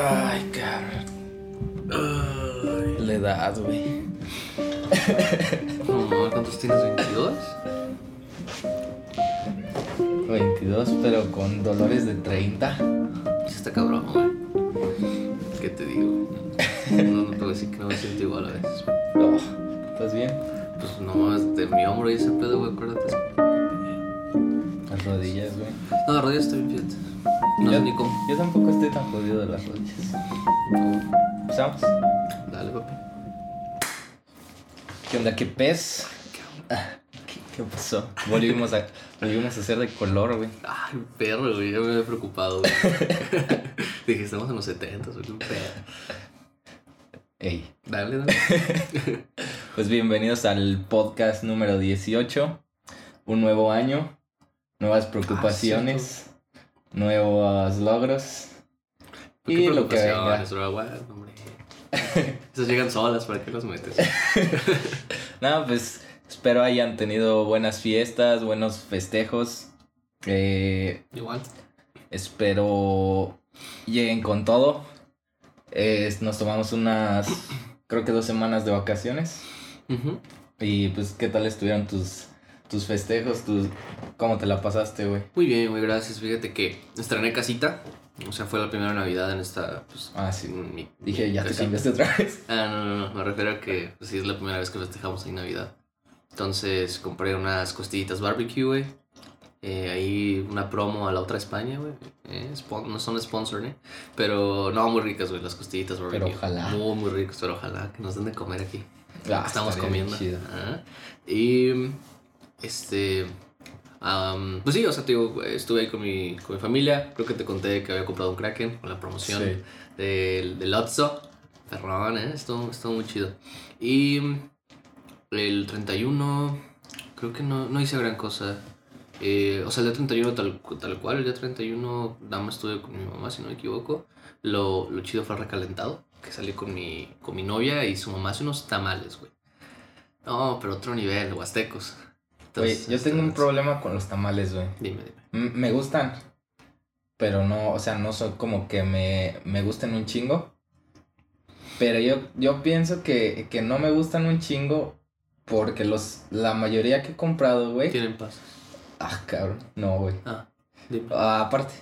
Ay, cabrón. La edad, güey. No, ¿cuántos tienes? ¿22? 22, pero con dolores de 30. Sí está cabrón, güey. ¿Qué te digo? No, no te voy a decir que no me siento igual a veces. No, ¿estás bien? Pues no, es de mi hombro y ese pedo, güey, acuérdate. Las rodillas, güey. No, la rodilla estoy bien, fíjate. No yo, sé ni cómo. Yo tampoco estoy tan jodido de las rodillas. ¿Empezamos? Dale, papi. ¿Qué onda? ¿Qué pez? Ah, ¿Qué, qué pasó? Volvimos a, volvimos a hacer de color, güey. Ay, perro, güey, ya me había preocupado, güey. Dije, estamos en los 70, soy un perro. Ey. Dale, dale. Pues bienvenidos al podcast número 18. Un nuevo año, nuevas preocupaciones, nuevos logros. ¿Por qué Y lo que venga. Esas llegan solas, ¿para qué las metes? Nada, pues espero hayan tenido buenas fiestas, buenos festejos. Eh, Igual. espero lleguen con todo. Eh, nos tomamos unas, creo que dos semanas de vacaciones. Ujú. Y pues, ¿qué tal estuvieron tus, tus festejos? Tus, ¿Cómo te la pasaste, güey? Muy bien, muy gracias. Fíjate que estrené casita. O sea, fue la primera Navidad en esta. Pues, Ah, sí. en mi- Dije, mi ya te casita. cambiaste otra vez. Ah, no, no, no. Me refiero a que pues, sí es la primera vez que festejamos ahí Navidad. Entonces compré unas costillitas barbecue, güey. Eh, ahí una promo a la otra España, güey. Eh, no son sponsor, ¿eh? Pero no, muy ricas, güey, las costillitas barbecue. Pero ojalá. Muy, muy ricas, pero ojalá que nos den de comer aquí. Ah, Estamos comiendo. Y este. am, pues sí, o sea, te digo, estuve ahí con mi, con mi familia. Creo que te conté que había comprado un Kraken con la promoción Sí. del, del Otso. Ferrón, ¿eh? Estuvo, estuvo muy chido. Y el 31, creo que no, no hice gran cosa. Eh, o sea, el día 31 tal, tal cual, el día 31 nada más estuve con mi mamá, si no me equivoco. Lo, lo chido fue el recalentado, que salí con mi, con mi novia y su mamá hace unos tamales, güey. No, pero otro nivel, huastecos. Yo tengo un problema con los tamales, güey. Dime, dime. M- Me gustan, pero no, o sea, no son como que me, me gusten un chingo. Pero yo, yo pienso que, que no me gustan un chingo porque los, la mayoría que he comprado, güey. Tienen pasas. Ah, cabrón, no, güey. Ah, dime. Ah, aparte,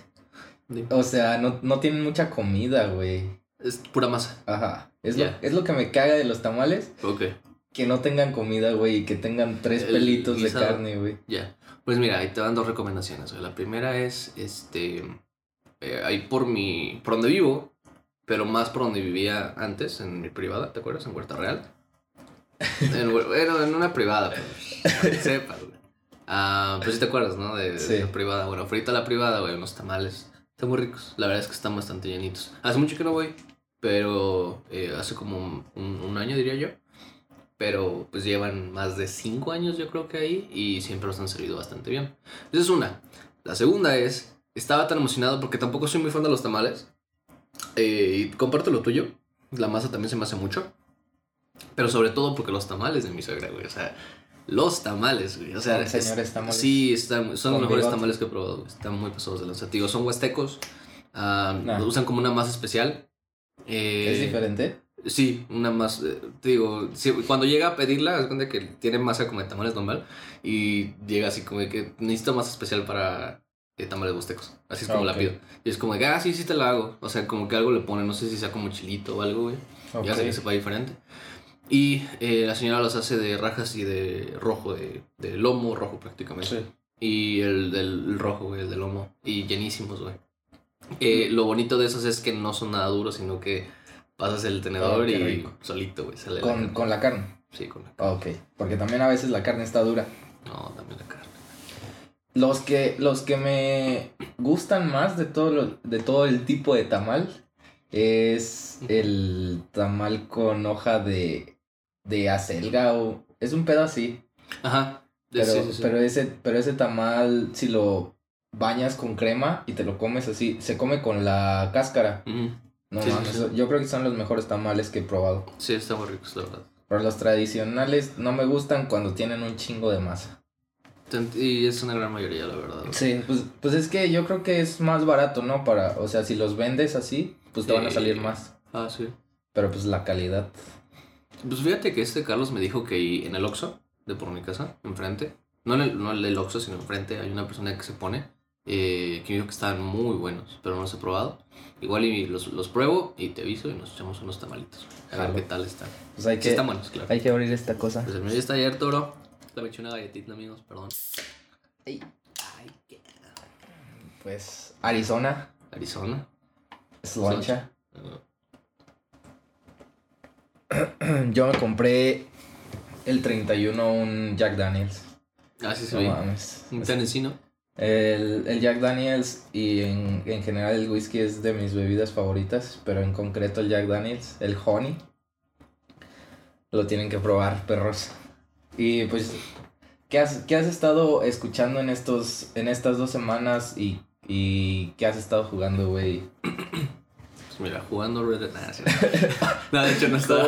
dime. o sea, no, no tienen mucha comida, güey. Es pura masa. Ajá. Es, lo, es lo que me caga de los tamales, Ok. Que no tengan comida, güey, y que tengan tres El pelitos de carne, güey. Ya. Pues mira, ahí te dan dos recomendaciones. güey. La primera es, este, eh, ahí por mi, por donde vivo, pero más por donde vivía antes, en mi privada, ¿te acuerdas? En Huerta Real. En, bueno, en una privada, pues, sepas, güey. Ah, pues sí te acuerdas, ¿no? De, de Sí. la privada. Bueno, frita la privada, güey, unos tamales. Están muy ricos. La verdad es que están bastante llenitos. Hace mucho que no voy, pero eh, hace como un, un- un año, diría yo. Pero pues llevan más de 5 años yo creo que ahí y siempre los han servido bastante bien. Esa es una. La segunda es, estaba tan emocionado porque tampoco soy muy fan de los tamales. Eh, y comparto lo tuyo. La masa también se me hace mucho. Pero sobre todo porque los tamales de mi suegra, güey. O sea, los tamales, güey. O sea, es- tamales. Sí, están, son los mejores bigote. tamales que he probado. güey. Están muy pasados de lanza. Digo, son huastecos. ah, Ah. Usan como una masa especial. Eh, ¿Es diferente? Sí, una más. eh, te digo, sí, cuando llega a pedirla, es cuenta que tiene masa como de tamales normal. Y llega así como de que necesito masa especial para eh, tamales huastecos. Así es como Ah, la ok. pido. Y es como de que, ah, sí, sí te la hago. O sea, como que algo le pone, no sé si sea como chilito o algo, güey. Ya sé que sepa diferente. Y eh, la señora los hace de rajas y de rojo, de, de lomo rojo prácticamente. Sí. Y el del el rojo, güey, el de lomo. Y llenísimos, güey. Eh, lo bonito de esos es que no son nada duros, sino que pasas el tenedor Oh, y solito, güey, sale la Con, carne. con la carne. Sí, con la Ah, Ok, porque también a veces la carne está dura. No, también la carne. Los que, los que me gustan más de todo, lo- de todo el tipo de tamal es el tamal con hoja de, de acelga o... Es un pedo así, Ajá. pero, sí, sí, sí. pero, ese, pero ese tamal si lo bañas con crema y te lo comes así, se come con la cáscara. Ujú. No Sí, yo creo que son los mejores tamales que he probado. Sí, están muy ricos, la verdad. Pero los tradicionales no me gustan cuando tienen un chingo de masa. Y es una gran mayoría, la verdad. Sí, pues, pues es que yo creo que es más barato, ¿no? Para, o sea, si los vendes así, pues te van a salir Eh, más. Ah, sí. Pero pues la calidad. Pues fíjate que este Carlos me dijo que en el Oxxo, de por mi casa, enfrente, no en el, no el del Oxxo, sino enfrente, hay una persona que se pone, eh, que que estaban muy buenos, pero no los he probado. Igual y los, los pruebo y te aviso y nos echamos unos tamalitos. A ver Jalo. qué tal están. Pues hay Sí que, están buenos, claro. hay que abrir esta cosa. Pues el mío ya está abierto, bro. Le me eché una galletita, amigos, perdón. Ay, qué... Pues Arizona, Arizona. Slancha. Uh, Yo me compré el 31 un Jack Daniels. Ah, sí, sí, No vi. mames. Un Tennessee, ¿no? El, el Jack Daniels y en, en general el whisky es de mis bebidas favoritas, pero en concreto el Jack Daniels, el Honey, lo tienen que probar, perros. Y pues, ¿qué has, qué has estado escuchando en, estos, en estas dos semanas y, y qué has estado jugando, güey? Pues mira, jugando Red sí. no, de hecho no estaba.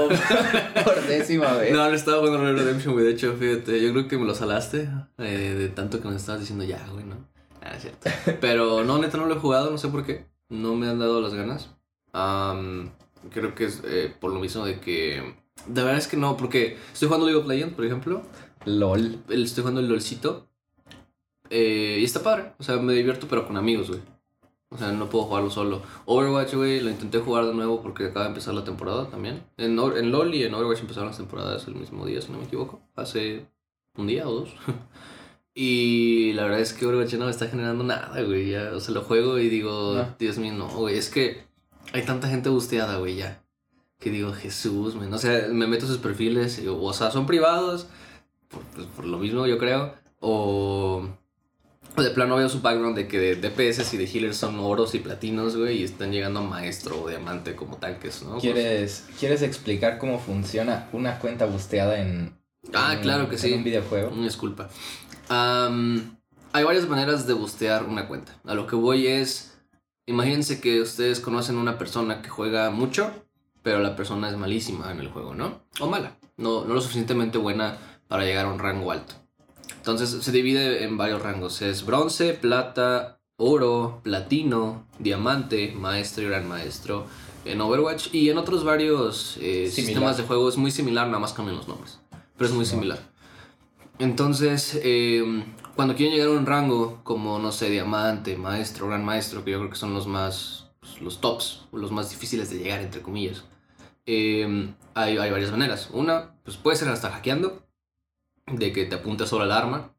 Por décima vez. No, no estaba jugando Red Dead Redemption, güey. De hecho, fíjate, yo creo que me lo salaste eh, de tanto que me estabas diciendo ya, güey, ¿no? Ah, es cierto. Pero no, neta, no lo he jugado, no sé por qué. No me han dado las ganas. Am, creo que es eh, por lo mismo de que. De verdad es que no, porque estoy jugando League of Legends, por ejemplo. LOL. Estoy jugando el LOLcito. eh, y está padre. O sea, me divierto, pero con amigos, güey. O sea, no puedo jugarlo solo. Overwatch, güey, lo intenté jugar de nuevo porque acaba de empezar la temporada también. En, en LOL y en Overwatch empezaron las temporadas el mismo día, si no me equivoco. Hace un día o dos. y la verdad es que Overwatch no me está generando nada, güey. Ya, o sea, lo juego y digo, No. Dios mío, no, güey. Es que hay tanta gente busteada, güey, ya. Que digo, Jesús, men. O sea, me meto a sus perfiles. y, o sea, son privados. Por, pues, por lo mismo, yo creo. O. o de plano veo su background de que de DPS y de healers son oros y platinos, güey, y están llegando a maestro o diamante como tanques, ¿no? Pues, ¿Quieres, ¿Quieres explicar cómo funciona una cuenta busteada en, Ah, en- claro que en sí. un videojuego? Una disculpa. Hay varias maneras de bustear una cuenta. A lo que voy es, imagínense que ustedes conocen una persona que juega mucho, pero la persona es malísima en el juego, ¿no? O mala, no, no lo suficientemente buena para llegar a un rango alto. Entonces se divide en varios rangos. Es bronce, plata, oro, platino, diamante, maestro y gran maestro en Overwatch y en otros varios eh, sistemas de juego es muy similar, nada más cambian los nombres. Pero es muy similar. Entonces, eh, cuando quieren llegar a un rango como, no sé, diamante, maestro, gran maestro, que yo creo que son los más, pues, los tops, los más difíciles de llegar, entre comillas, eh, hay, hay varias maneras. Una, pues puede ser hasta hackeando, de que te apuntes solo al arma,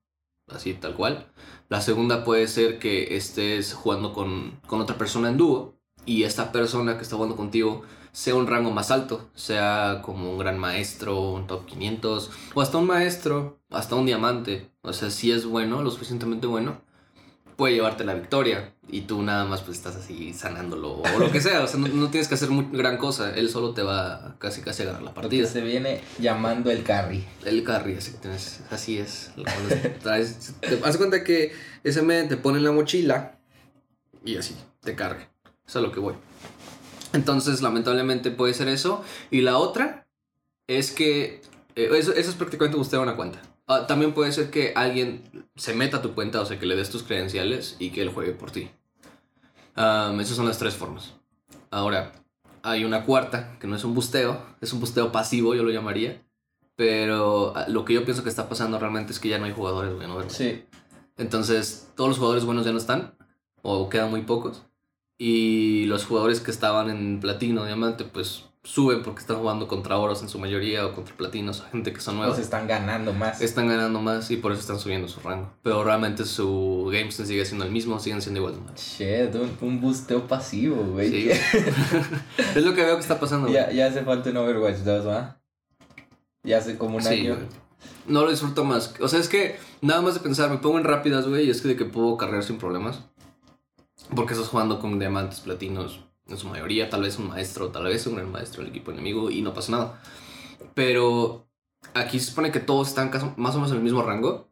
así tal cual. La segunda puede ser que estés jugando con, con otra persona en dúo y esta persona que está jugando contigo sea un rango más alto, sea como un gran maestro, un top 500 o hasta un maestro, hasta un diamante. O sea, si es bueno, lo suficientemente bueno, puede llevarte la victoria y tú nada más pues estás así sanándolo o lo que sea. O sea, no, no tienes que hacer muy gran cosa, él solo te va casi casi a ganar la partida. se viene llamando el carry. El carry, así, tienes- así es. Traes- te haz cuenta que ese men te pone en la mochila y así, te carga. Eso es a lo que voy. Entonces, lamentablemente puede ser eso. Y la otra es que eh, eso, eso es prácticamente buscar una cuenta. Ah, también puede ser que alguien se meta a tu cuenta, o sea, que le des tus credenciales y que él juegue por ti. Am, esas son las tres formas. Ahora, hay una cuarta, que no es un busteo, es un busteo pasivo, yo lo llamaría. Pero ah, lo que yo pienso que está pasando realmente es que ya no hay jugadores, güey, ¿no? Sí. Entonces, todos los jugadores buenos ya no están, o quedan muy pocos. Y los jugadores que estaban en platino, diamante, pues suben porque están jugando contra oros en su mayoría o contra platinos, gente que son Nos nuevos. están ganando más. Están ganando más y por eso están subiendo su rango. Pero realmente su GameStone sigue siendo el mismo, siguen siendo igual de malos. Shit, un, un busteo pasivo, güey. Sí, es lo que veo que está pasando. ya, ya hace falta un Overwatch 2, ¿va? Ya hace como un Sí, año. güey. No lo disfruto más. O sea, es que nada más de pensar, me pongo en rápidas, güey, y es que de que puedo cargar sin problemas. Porque estás jugando con diamantes, platinos, en su mayoría, tal vez un maestro, tal vez un gran maestro del equipo enemigo, y no pasa nada. Pero aquí se supone que todos están más o menos en el mismo rango.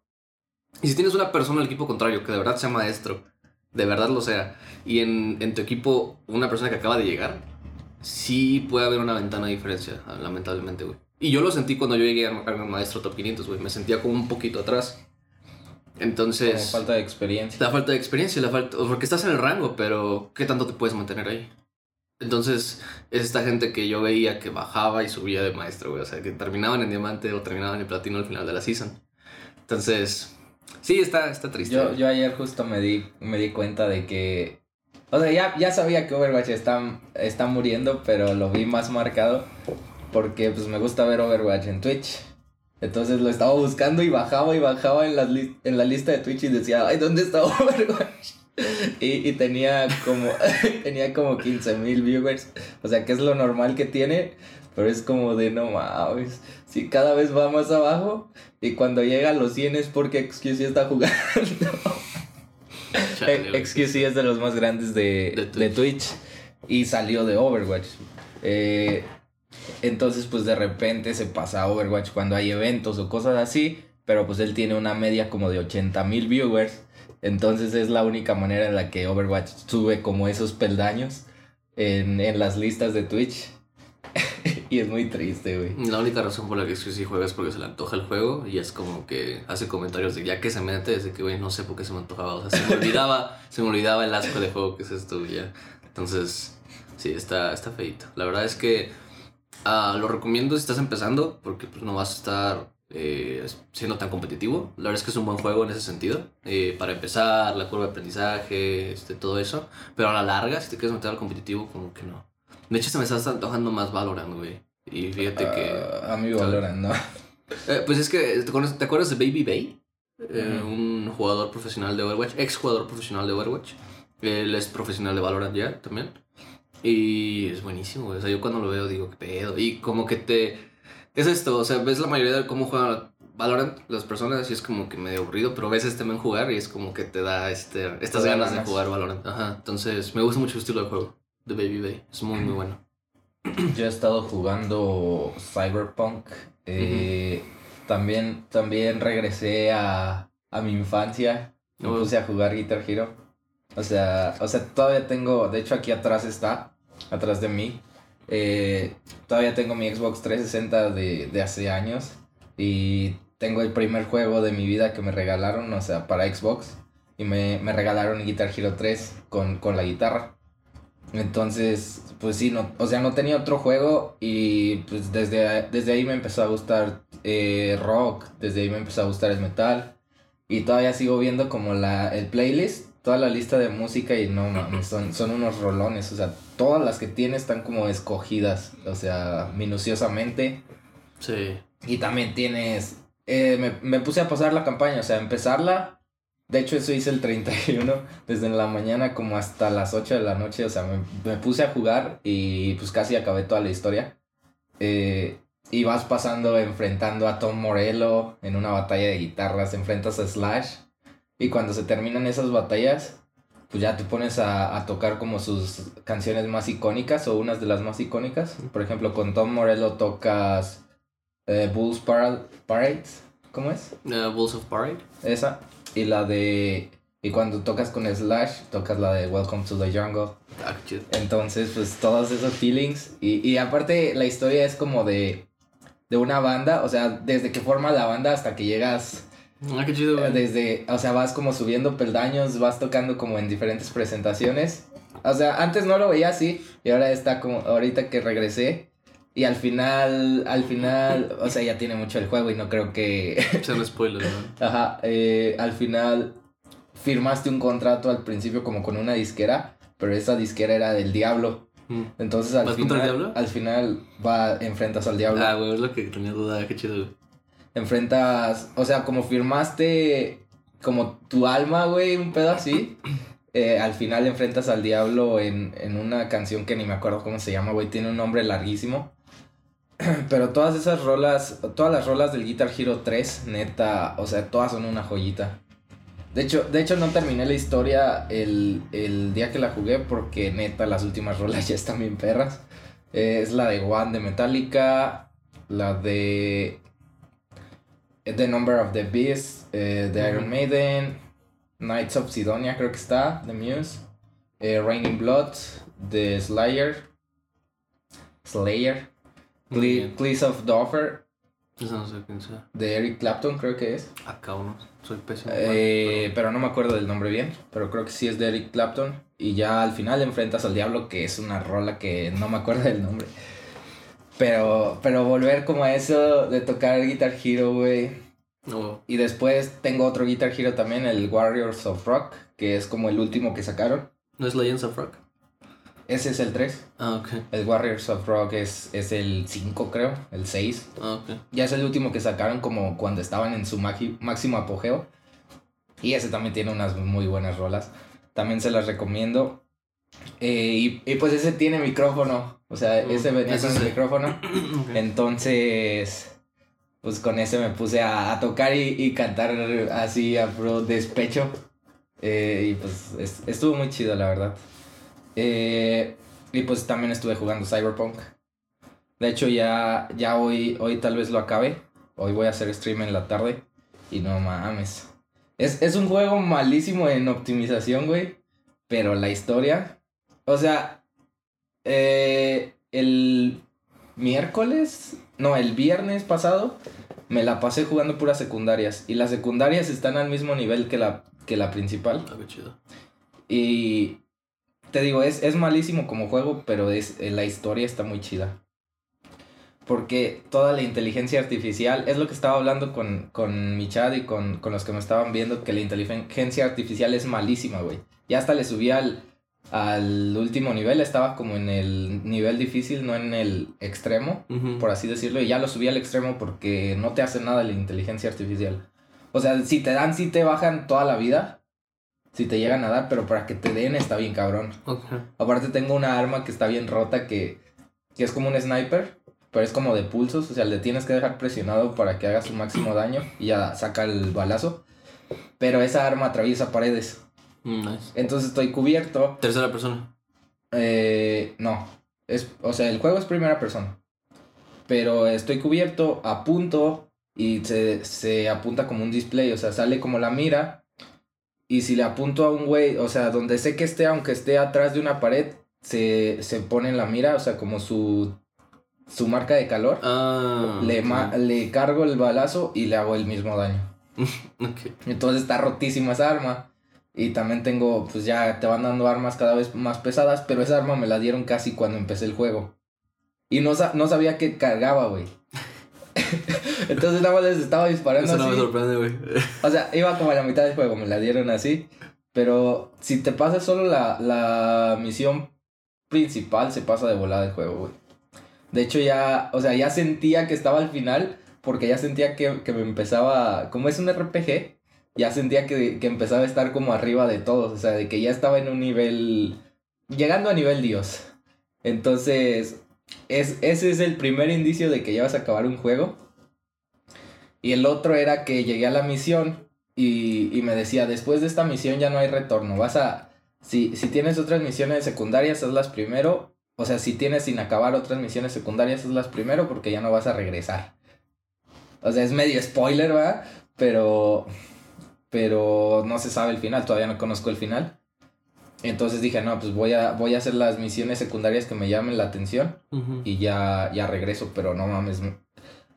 Y si tienes una persona del equipo contrario que de verdad sea maestro, de verdad lo sea, y en, en tu equipo una persona que acaba de llegar, sí puede haber una ventana de diferencia, lamentablemente, güey. Y yo lo sentí cuando yo llegué a a maestro top 500, güey. Me sentía como un poquito atrás. Como Entonces, falta de experiencia. la falta de experiencia, la falta, porque estás en el rango, pero ¿qué tanto te puedes mantener ahí? Entonces, es esta gente que yo veía que bajaba y subía de maestro, güey. O sea, que terminaban en diamante o terminaban en platino al final de la season. Entonces, sí, está, está triste. Yo, yo ayer justo me di, me di cuenta de que. O sea, ya, ya sabía que Overwatch está, está muriendo, pero lo vi más marcado porque pues me gusta ver Overwatch en Twitch. Entonces lo estaba buscando y bajaba y bajaba en, las en la lista de Twitch y decía, ay, ¿dónde está Overwatch? Y, y tenía como tenía como 15 mil viewers. O sea, que es lo normal que tiene. Pero es como de no mames. Si cada vez va más abajo. Y cuando llega a los 100 es porque XQC está jugando. XQC es de los más grandes de, de, Twitch. Y salió de Overwatch. Eh, entonces, pues de repente se pasa a Overwatch cuando hay eventos o cosas así. Pero pues él tiene una media como de 80 mil viewers. Entonces es la única manera en la que Overwatch sube como esos peldaños en, en las listas de Twitch. y es muy triste, güey. La única razón por la que sí juega es porque se le antoja el juego y es como que hace comentarios de ya que se mete, desde que, güey, no sé por qué se me antojaba. O sea, se me olvidaba, se me olvidaba el asco de juego que es esto, ya. Entonces, sí, está, está feito. La verdad es que uh, lo recomiendo si estás empezando porque pues no vas a estar eh, siendo tan competitivo. La verdad es que es un buen juego en ese sentido. Eh, para empezar, la curva de aprendizaje, este, todo eso. Pero a la larga, si te quieres meter al competitivo, como que no. De hecho, se me está antojando más Valorant, güey. Y fíjate que... Ah, a mí Valorant, no. Eh, pues es que, ¿te acuerdas, de Baby Bay? un jugador profesional de Overwatch, ex jugador profesional de Overwatch. Él es profesional de Valorant ya también. Y es buenísimo, O sea, yo cuando lo veo digo, ¿qué pedo? Y como que te es esto, o sea, ves la mayoría de cómo juegan Valorant las personas y es como que medio aburrido, pero ves este men jugar y es como que te da este, estas ganas, de jugar Valorant. Ajá, entonces me gusta mucho el estilo de juego de Baby Bay, es muy, muy bueno. Yo he estado jugando Cyberpunk. Eh, también, también regresé a, a mi infancia. Me puse a jugar Guitar Hero. O sea, o sea, todavía tengo, de hecho aquí atrás está, atrás de mí, eh, todavía tengo mi Xbox 360 de, de hace años y tengo el primer juego de mi vida que me regalaron, o sea, para Xbox. Y me, me regalaron Guitar Hero 3 con, con, la guitarra. Entonces, pues sí, no, o sea, no tenía otro juego y pues desde, desde ahí me empezó a gustar eh, rock, desde ahí me empezó a gustar el metal. Y todavía sigo viendo como la, el playlist toda la lista de música y no mames, son, son unos rolones. O sea, todas las que tiene están como escogidas, o sea, minuciosamente. Sí. Y también tienes. Eh, me, me, puse a pasar la campaña, o sea, empezarla. De hecho, eso hice el 31, desde la mañana como hasta las 8 de la noche. O sea, me, me puse a jugar y pues casi acabé toda la historia. Eh, y vas pasando, enfrentando a Tom Morello en una batalla de guitarras, enfrentas a Slash y cuando se terminan esas batallas, pues ya te pones a, a, tocar como sus canciones más icónicas o unas de las más icónicas. Por ejemplo, con Tom Morello tocas eh, Bulls Parade. ¿Cómo es? Uh, Bulls of Parade. Esa. Y la de... Y cuando tocas con Slash, tocas la de Welcome to the Jungle. Ah, Entonces, pues todos esos feelings. Y, y aparte, la historia es como de, de una banda. O sea, desde que forma la banda hasta que llegas Ah, qué chido, güey. Desde, o sea, vas como subiendo peldaños, vas tocando como en diferentes presentaciones. O sea, antes no lo veía así y ahora está como, ahorita que regresé. Y al final, al final, o sea, ya tiene mucho el juego y no creo que... Sean spoilers, ¿no? Ajá, eh, al final firmaste un contrato al principio como con una disquera, pero esa disquera era del diablo. Mm. Entonces al final... Contra el diablo? Al final va, enfrentas al diablo. Ah, güey, es lo que tenía duda, qué chido, güey enfrentas, o sea, como firmaste como tu alma, güey, un pedo así. Eh, al final enfrentas al diablo en, en una canción que ni me acuerdo cómo se llama, güey, tiene un nombre larguísimo. Pero todas esas rolas, todas las rolas del Guitar Hero 3, neta, o sea, todas son una joyita. De hecho, de hecho no terminé la historia el, el día que la jugué porque neta las últimas rolas ya están bien perras. Es la de One de Metallica, la de The Number of the Beast, eh, The Iron Maiden, Knights of Sidonia creo que está, The Muse, eh, Raining Blood, The Slayer, Slayer, Cle of Doffer Eso no sé quién sea. de Eric Clapton, creo que es. Acá uno. Soy pésimo. Eh, pero no me acuerdo del nombre bien, pero creo que sí es de Eric Clapton. Y ya al final enfrentas al diablo, que es una rola que no me acuerdo del nombre. Pero, pero volver como a eso de tocar Guitar Hero, güey. No. Y después tengo otro Guitar Hero también, el Warriors of Rock, que es como el último que sacaron. ¿No es Legends of Rock? Ese es el 3. Ah, ok. El Warriors of Rock es, es el 5, creo, el 6. Ah, ok. Ya es el último que sacaron como cuando estaban en su máximo apogeo. Y ese también tiene unas muy buenas rolas. También se las recomiendo. Eh, y, y pues ese tiene micrófono. O sea, Mm, ese venía con el micrófono. Entonces, pues con ese me puse a, a tocar y, y cantar así a pro despecho. Eh, y pues es- estuvo muy chido, la verdad. Eh, y pues también estuve jugando Cyberpunk. De hecho, ya, ya hoy, hoy tal vez lo acabe. Hoy voy a hacer stream en la tarde. Y no mames. Es, es un juego malísimo en optimización, güey. Pero la historia. O sea, eh, el miércoles, no, el viernes pasado, me la pasé jugando puras secundarias. Y las secundarias están al mismo nivel que la, que la principal. Ah, qué chido. Y te digo, es, es malísimo como juego, pero es, eh, la historia está muy chida. Porque toda la inteligencia artificial, es lo que estaba hablando con, con mi chat y con, con los que me estaban viendo, que la inteligencia artificial es malísima, güey. Ya hasta le subí al, al último nivel, estaba como en el nivel difícil, no en el extremo, Ujú. por así decirlo, y ya lo subí al extremo porque no te hace nada la inteligencia artificial. O sea, si te dan, sí te bajan toda la vida, si te llegan a dar, pero para que te den está bien cabrón. Ok. Aparte tengo una arma que está bien rota que, que es como un sniper, pero es como de pulsos, o sea, le tienes que dejar presionado para que haga su máximo daño y ya saca el balazo. Pero esa arma atraviesa paredes. Nice. Entonces estoy cubierto. Tercera persona. Eh, no. Es, o sea, el juego es primera persona. Pero estoy cubierto, apunto y se, se apunta como un display. O sea, sale como la mira. Y si le apunto a un güey, o sea, donde sé que esté, aunque esté atrás de una pared, se, se pone en la mira, o sea, como su, su marca de calor. Ah. Le, ma- le cargo el balazo y le hago el mismo daño. Entonces está rotísima esa arma. Y también tengo, pues ya te van dando armas cada vez más pesadas, pero esa arma me la dieron casi cuando empecé el juego. Y no, sa- no sabía que cargaba, güey. Entonces nada más les estaba disparando Eso no me así. sorprende, güey. O sea, iba como a la mitad del juego, me la dieron así. Pero si te pasas solo la, la misión principal, se pasa de volada el juego, güey. De hecho, ya, o sea, ya sentía que estaba al final, porque ya sentía que, que me empezaba, como es un RPG, ya sentía que, que empezaba a estar como arriba de todos, o sea, de que ya estaba en un nivel, llegando a nivel Dios. Entonces, es, ese es el primer indicio de que ya vas a acabar un juego. Y el otro era que llegué a la misión y, y me decía, después de esta misión ya no hay retorno, vas a, si, si tienes otras misiones secundarias, hazlas primero. O sea, si tienes sin acabar otras misiones secundarias, hazlas primero porque ya no vas a regresar. O sea, es medio spoiler, ¿verdad? Pero, pero no se sabe el final, todavía no conozco el final. Entonces dije, no, pues voy a, voy a hacer las misiones secundarias que me llamen la atención y ya, ya regreso, pero no mames.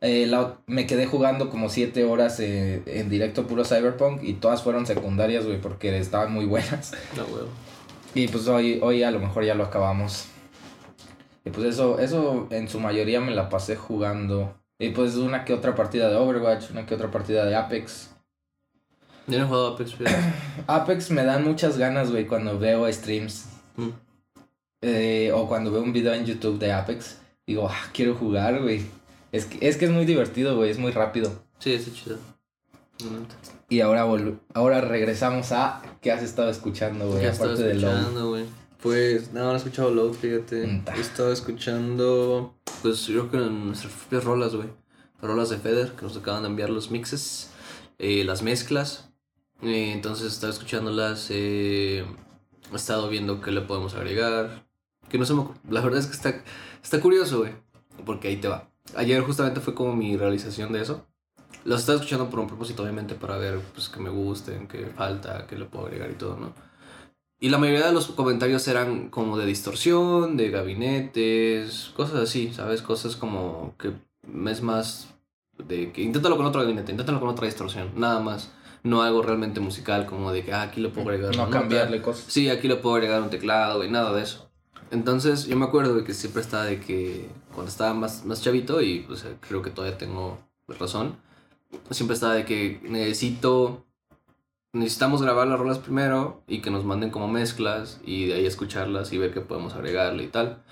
eh, la- me quedé jugando como 7 horas eh, en directo puro Cyberpunk y todas fueron secundarias, güey, porque estaban muy buenas. No, güey. Y pues hoy, hoy a lo mejor ya lo acabamos. Y pues eso, eso en su mayoría me la pasé jugando. Y pues una que otra partida de Overwatch, una que otra partida de Apex. Yo no he jugado Apex, fíjate. Apex me dan muchas ganas, güey, cuando veo streams. Mm. eh, o cuando veo un video en YouTube de Apex. Digo, ah, quiero jugar, güey. Es que, es que es muy divertido, güey, es muy rápido. Sí, está chido. Y ahora volv- ahora regresamos a qué has estado escuchando, güey, ¿Qué has estado aparte escuchando, güey? Pues, no, no he escuchado Load, fíjate. Mm. He estado escuchando, pues, yo creo que nuestras propias rolas, güey. Rolas de Feder, que nos acaban de enviar los mixes, eh, las mezclas. Eh, entonces, he estado escuchándolas. eh, he estado viendo qué le podemos agregar. Que no se me La verdad es que está, está curioso, güey. Porque ahí te va. Ayer justamente fue como mi realización de eso. Los estaba escuchando por un propósito, obviamente, para ver pues, que me gusten, qué falta, qué le puedo agregar y todo, ¿no? Y la mayoría de los comentarios eran como de distorsión, de gabinetes, cosas así, ¿sabes? Cosas como que es más de que inténtalo con otro gabinete, inténtalo con otra distorsión, nada más. No algo realmente musical como de que ah, aquí le puedo agregar No nota. cambiarle cosas. Sí, aquí le puedo agregar un teclado y nada de eso. Entonces yo me acuerdo de que siempre estaba de que cuando estaba más, más chavito y pues creo que todavía tengo razón, siempre estaba de que necesito, necesitamos grabar las rolas primero y que nos manden como mezclas y de ahí escucharlas y ver qué podemos agregarle y tal.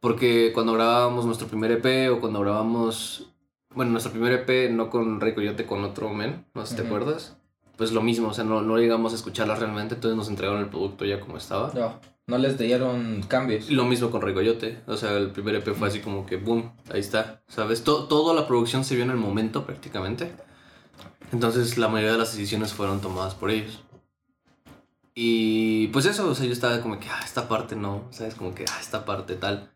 Porque cuando grabábamos nuestro primer EP o cuando grabamos, bueno, nuestro primer EP no con Rey Coyote, con otro men, no sé si te Ujú. acuerdas. Pues lo mismo, o sea, no, no llegamos a escucharlas realmente, entonces nos entregaron el producto ya como estaba. No, no les dieron cambios. Y lo mismo con Regoyote. O sea, el primer EP fue así como que boom, ahí está. ¿Sabes? To- toda la producción se vio en el momento prácticamente. Entonces la mayoría de las decisiones fueron tomadas por ellos. Y pues eso, o sea, yo estaba como que, ah, esta parte no, ¿sabes? Como que, ah, esta parte tal.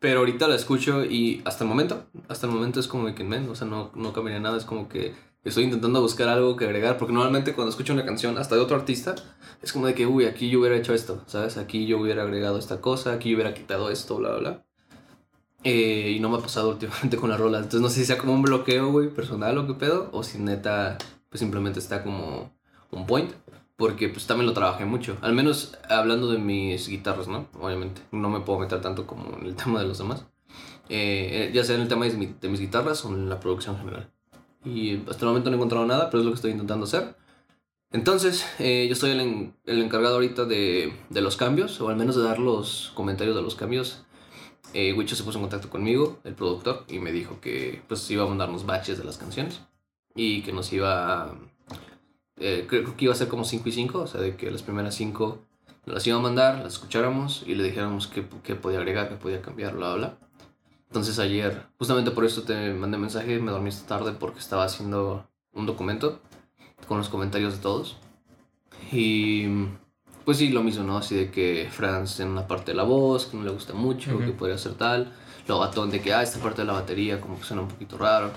Pero ahorita la escucho y hasta el momento, hasta el momento es como que, men, o sea, no, no cambiaría nada, es como que estoy intentando buscar algo que agregar, porque normalmente cuando escucho una canción, hasta de otro artista, es como de que, uy, aquí yo hubiera hecho esto, ¿sabes? Aquí yo hubiera agregado esta cosa, aquí yo hubiera quitado esto, bla, bla, bla. Eh, y no me ha pasado últimamente con las rolas. Entonces no sé si sea como un bloqueo, güey, personal o qué pedo, o si neta, pues simplemente está como un point. Porque pues también lo trabajé mucho. Al menos hablando de mis guitarras, ¿no? Obviamente. No me puedo meter tanto como en el tema de los demás. Eh, eh, ya sea en el tema de, mi- de mis guitarras o en la producción general. Y hasta el momento no he encontrado nada, pero es lo que estoy intentando hacer. Entonces, eh, yo soy el, en- el encargado ahorita de, de los cambios, o al menos de dar los comentarios de los cambios. Eh, Wicho se puso en contacto conmigo, el productor, y me dijo que pues iba a mandarnos batches de las canciones y que nos iba a... eh, creo que iba a ser como 5 y 5, o sea, de que las primeras 5 las iba a mandar, las escucháramos y le dijéramos qué, qué podía agregar, qué podía cambiar, bla, bla. Entonces ayer, justamente por eso te mandé mensaje, me dormí esta tarde porque estaba haciendo un documento con los comentarios de todos. Y pues sí, lo mismo, ¿no? Así de que Franz en una parte de la voz, que no le gusta mucho, Ujú. que podría ser tal. Luego Atón de que, ah, esta parte de la batería como que suena un poquito raro.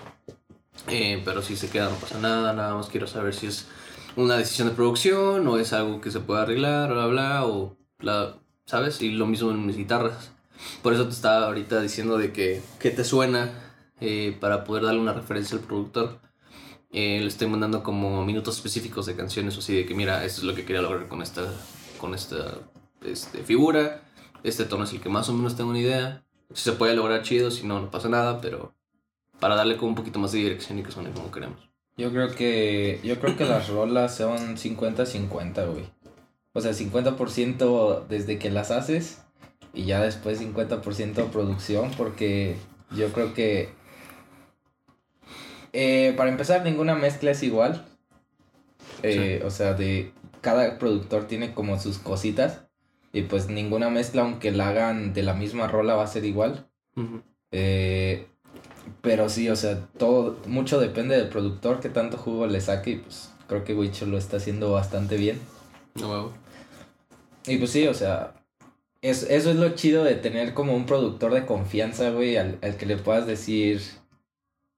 Eh, pero si se queda no pasa nada, nada más quiero saber si es una decisión de producción o es algo que se puede arreglar, bla, bla, o la, ¿sabes? Y lo mismo en mis guitarras. Por eso te estaba ahorita diciendo de que, ¿qué te suena? eh, para poder darle una referencia al productor. Eh, le estoy mandando como minutos específicos de canciones, o así de que mira, esto es lo que quería lograr con esta, con esta este, figura. Este tono es el que más o menos tengo una idea. Si se puede lograr chido, si no, no pasa nada, pero para darle como un poquito más de dirección y que suene como queremos. Yo creo que yo creo que las rolas son 50-50, güey. O sea, 50% desde que las haces y ya después 50% producción porque yo creo que eh, para empezar ninguna mezcla es igual. Eh, O sea, de cada productor tiene como sus cositas y pues ninguna mezcla aunque la hagan de la misma rola va a ser igual. Eh, pero sí, o sea, todo, mucho depende del productor que tanto jugo le saque y pues creo que Wicho lo está haciendo bastante bien. Huevo. Y pues sí, o sea, es, eso es lo chido de tener como un productor de confianza, güey, al, al que le puedas decir,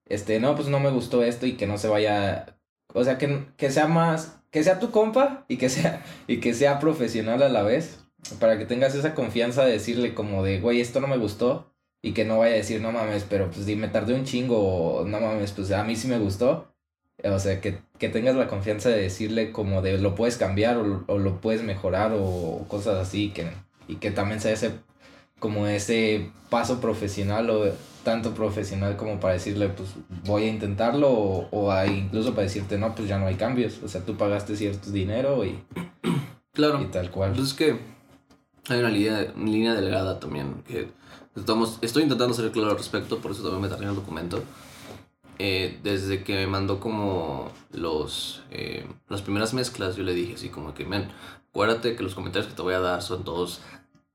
este, no, pues no me gustó esto y que no se vaya, o sea, que, que sea más, que sea tu compa y que sea, y que sea profesional a la vez, para que tengas esa confianza de decirle como de, güey, esto no me gustó y que no vaya a decir, no mames, pero pues me tardé un chingo o no mames, pues a mí sí me gustó. O sea, que, que tengas la confianza de decirle como de lo puedes cambiar o, o lo puedes mejorar o cosas así que, y que también sea ese como ese paso profesional o tanto profesional como para decirle pues voy a intentarlo o, o a- incluso para decirte no pues ya no hay cambios o sea tú pagaste cierto dinero y, Claro. y tal cual Pues es que hay una línea, una línea delgada también que estamos, estoy intentando ser claro al respecto, por eso también me tardé en el documento. Eh, desde que me mandó como los eh, las primeras mezclas, yo le dije así como que, men, acuérdate que los comentarios que te voy a dar son todos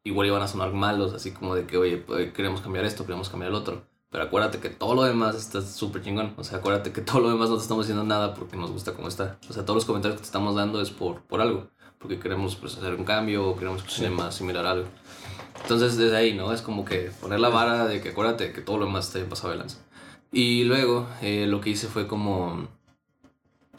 igual iban a sonar malos, así como de que, oye, pues, queremos cambiar esto, queremos cambiar el otro. Pero acuérdate que todo lo demás está súper chingón. O sea, acuérdate que todo lo demás no te estamos diciendo nada porque nos gusta como está. O sea, todos los comentarios que te estamos dando es por, por algo. Porque queremos pues, hacer un cambio o queremos que suene más similar a algo. Entonces, desde ahí, ¿no? Es como que poner la vara de que acuérdate que todo lo demás está bien pasado de lanza. Y luego, eh, lo que hice fue como...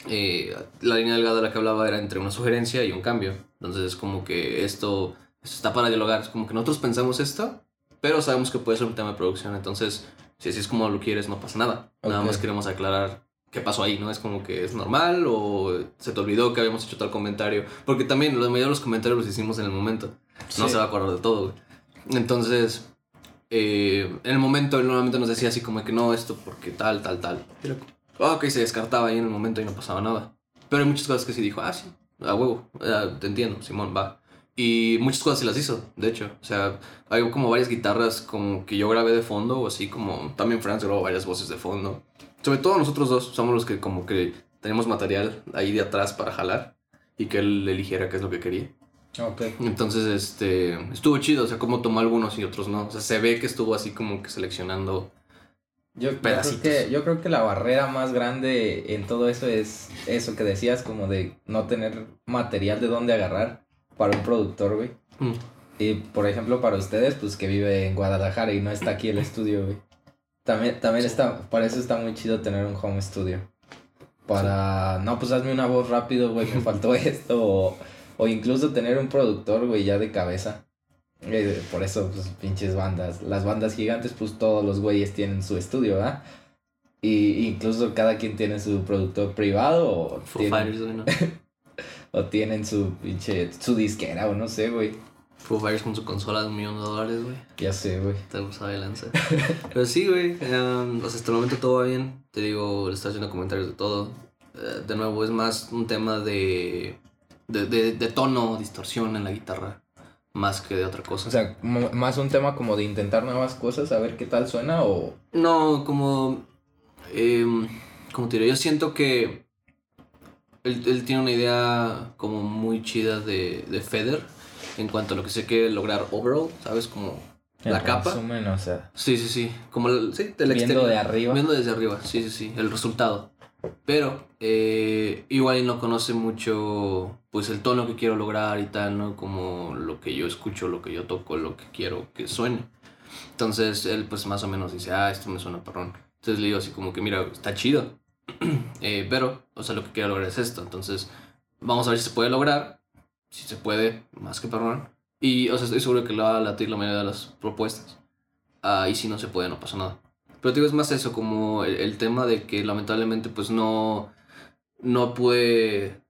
eh, la línea delgada de la que hablaba era entre una sugerencia y un cambio. Entonces, es como que esto, esto está para dialogar. Es como que nosotros pensamos esto, pero sabemos que puede ser un tema de producción. Entonces, Si así es como lo quieres, no pasa nada. Nada Ok. más queremos aclarar qué pasó ahí, ¿no? Es como que es normal o se te olvidó que habíamos hecho tal comentario. Porque también la mayoría de los comentarios los hicimos en el momento. No se va a acordar de todo, güey. Entonces, eh, en el momento él normalmente nos decía así como que no, esto porque tal, tal, tal. Ah, ok, se descartaba ahí en el momento y no pasaba nada. Pero hay muchas cosas que sí dijo, ah, sí, a huevo, ah, te entiendo, Simón, va. Y muchas cosas sí las hizo, de hecho. O sea, hay como varias guitarras como que yo grabé de fondo, o así como también Franz grabó varias voces de fondo. Sobre todo nosotros dos somos los que como que tenemos material ahí de atrás para jalar y que él eligiera qué es lo que quería. Ok. Entonces, este, estuvo chido, o sea, como tomó algunos y otros no. O sea, se ve que estuvo así como que seleccionando. Yo, yo creo que, yo creo que la barrera más grande en todo eso es eso que decías, como de no tener material de dónde agarrar para un productor, güey. Mm, Y por ejemplo, para ustedes, pues que vive en Guadalajara y no está aquí el estudio, güey. También, también Sí. está, para eso está muy chido tener un home studio. Para, no, pues hazme una voz rápido, güey, me faltó esto. O, o incluso tener un productor, güey, ya de cabeza. Eh, por eso, pues, pinches bandas. Las bandas gigantes, pues todos los güeyes tienen su estudio, ¿verdad? Y incluso cada quien tiene su productor privado o Foo tienen, Fighters, güey, ¿no? o tienen su pinche, su disquera o no sé, güey. Foo Fighters con su consola de un millón de dólares, güey. Ya sé, güey. Te lo sabe lanza. Pero sí, güey. em, o sea, hasta el momento todo va bien. Te digo, le está haciendo comentarios de todo. Eh, de nuevo, es más un tema de, de, de, de tono, distorsión en la guitarra. Más que de otra cosa. O sea, más un tema como de intentar nuevas cosas, a ver qué tal suena o... No, como. em, como te diré, yo siento que. Él, él tiene una idea como muy chida de, de Feder en cuanto a lo que se quiere lograr overall, ¿sabes? Como la capa. resumen, o sea, Sí, sí, sí. Como el, sí, del viendo exterior. de arriba. Viendo desde arriba, sí, sí, sí. El resultado. Pero eh, igual no conoce mucho pues el tono que quiero lograr y tal, ¿no? Como lo que yo escucho, lo que yo toco, lo que quiero que suene. Entonces él pues más o menos dice, ah, esto me suena perrón. Entonces le digo así como que, mira, está chido. Eh, pero, o sea, lo que quiero lograr es esto. Entonces, vamos a ver si se puede lograr. Si se puede, más que perrón. Y, o sea, estoy seguro que le va a latir la mayoría de las propuestas. Ah, y si no se puede, no pasa nada. Pero digo, es más eso, como el, el tema de que lamentablemente pues no, no pude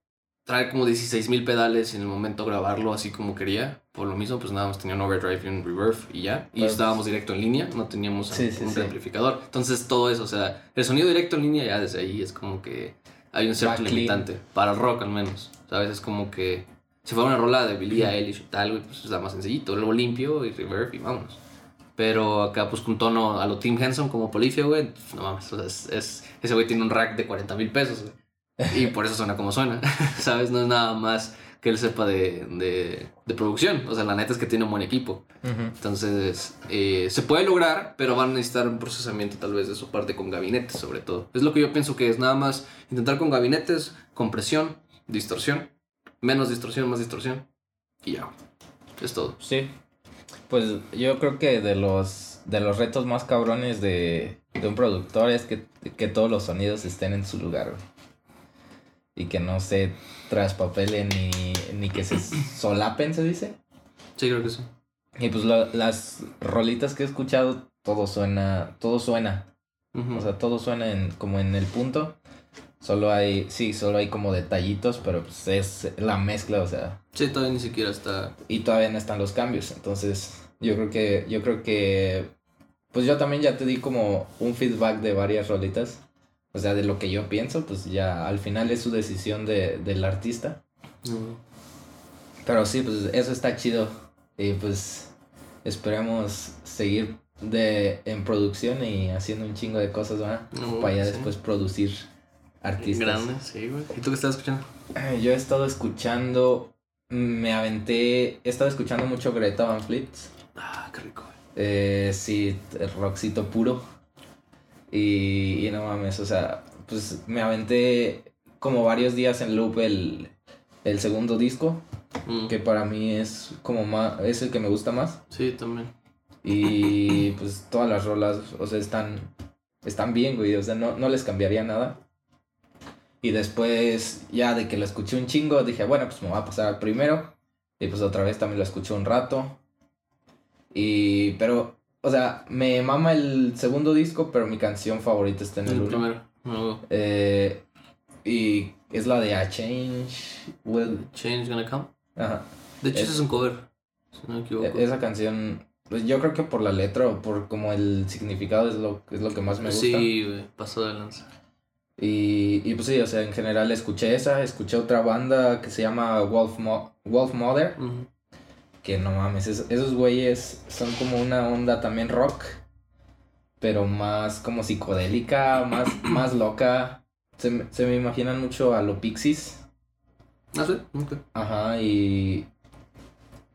traer como 16 mil pedales en el momento grabarlo así como quería. Por lo mismo, pues nada más tenía un overdrive y un reverb y ya. Y Pues- estábamos directo en línea, no teníamos Sí, un, sí, amplificador. Entonces todo eso, o sea, el sonido directo en línea ya desde ahí es como que hay un cierto clean. limitante. Para el rock al menos, ¿sabes? Es como que si fuera una rola de Billie Eilish y tal, pues está más sencillito. Luego limpio y reverb y vámonos. Pero acá, pues con tono a lo Tim Henson como Polifia, güey, pues, no mames, o sea, es, es- ese güey tiene un rack de 40 mil pesos, güey. Y por eso suena como suena, ¿sabes? No es nada más que él sepa de, de, de producción. O sea, la neta es que tiene un buen equipo. Entonces, eh, se puede lograr, pero van a necesitar un procesamiento tal vez de su parte con gabinetes, sobre todo. Es lo que yo pienso que es nada más intentar con gabinetes, compresión, distorsión, menos distorsión, más distorsión, y ya. Es todo. Sí. Pues yo creo que de los, de los retos más cabrones de, de un productor es que, que todos los sonidos estén en su lugar, güey. Y que no se traspapelen ni, ni que se solapen, se dice. Sí, creo que sí. Y pues lo- las rolitas que he escuchado, todo suena, todo suena. Ujú. O sea, todo suena en, como en el punto. Solo hay, sí, solo hay como detallitos, pero pues es la mezcla, o sea, sí, todavía ni siquiera está. y todavía no están los cambios. Entonces, yo creo que, yo creo que, pues yo también ya te di como un feedback de varias rolitas. O sea, de lo que yo pienso, pues ya al final es su decisión de, del artista. no. Pero sí, pues eso está chido. Y pues esperemos seguir de, en producción y haciendo un chingo de cosas, ¿verdad? No, Para ya sí. después producir artistas. Grande, sí, güey. ¿Y tú qué estás escuchando? Eh, Yo he estado escuchando, me aventé, he estado escuchando mucho Greta Van Fleet. Ah, qué rico, güey. Eh, sí, rockcito puro. Y, y no mames, o sea, pues me aventé como varios días en loop el, el segundo disco, Mm, que para mí es como más, es el que me gusta más. Sí, también. Y pues todas las rolas, o sea, están, están bien, güey, o sea, no, no les cambiaría nada. Y después, ya de que lo escuché un chingo, dije, bueno, pues me voy a pasar al primero. Y pues otra vez también lo escuché un rato. Y, pero o sea, me mama el segundo disco, pero mi canción favorita está en el, El uno. primero. No, Eh, y es la de A Change Will. Change Gonna Come. Ajá. De hecho, Es- es un cover. Si no me equivoco. E- Esa canción, pues yo creo que por la letra o por como el significado es lo, es lo que más me gusta. Sí, güey, pasó de lanza. Y, y pues sí, o sea, en general escuché esa, escuché otra banda que se llama Wolf, Mo- Wolf Mother, Ujú. Que no mames, es- esos güeyes son como una onda también rock, pero más como psicodélica, más, más loca. Se, me- se me imaginan mucho a los Pixies. Ah, sí, ok. Ajá, y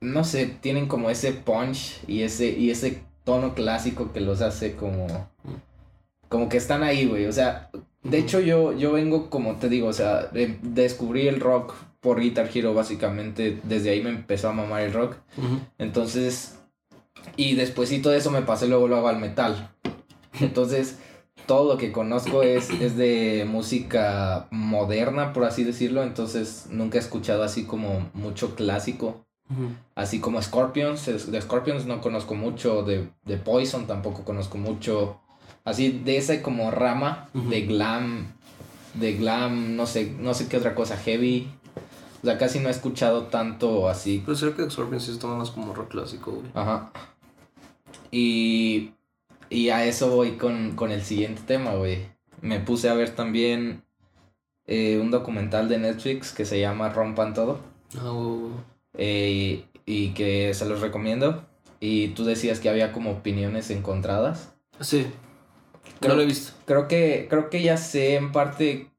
no sé, tienen como ese punch y ese, y ese tono clásico que los hace como, como que están ahí, güey. O sea, de hecho yo, yo vengo, como te digo, o sea, de- descubrí el rock por Guitar Hero básicamente, desde ahí me empezó a mamar el rock. Entonces, y despuésito de eso me pasé luego, luego al metal. Entonces, todo lo que conozco es, es de música moderna, por así decirlo. Entonces, nunca he escuchado así como mucho clásico. Así como Scorpions. De Scorpions no conozco mucho. De, de Poison tampoco conozco mucho. Así de esa como rama de glam. De glam, no sé, no sé qué otra cosa, heavy. O sea, casi no he escuchado tanto así Pero creo que Scorpion sí está más como rock clásico, güey. Ajá. Y, y a eso voy con, con el siguiente tema, güey. Me puse a ver también eh, un documental de Netflix que se llama Rompan Todo. Ah, güey. eh, y que se los recomiendo. Y tú decías que había como opiniones encontradas. Sí. Creo- no lo he visto. Creo que, creo que ya sé en parte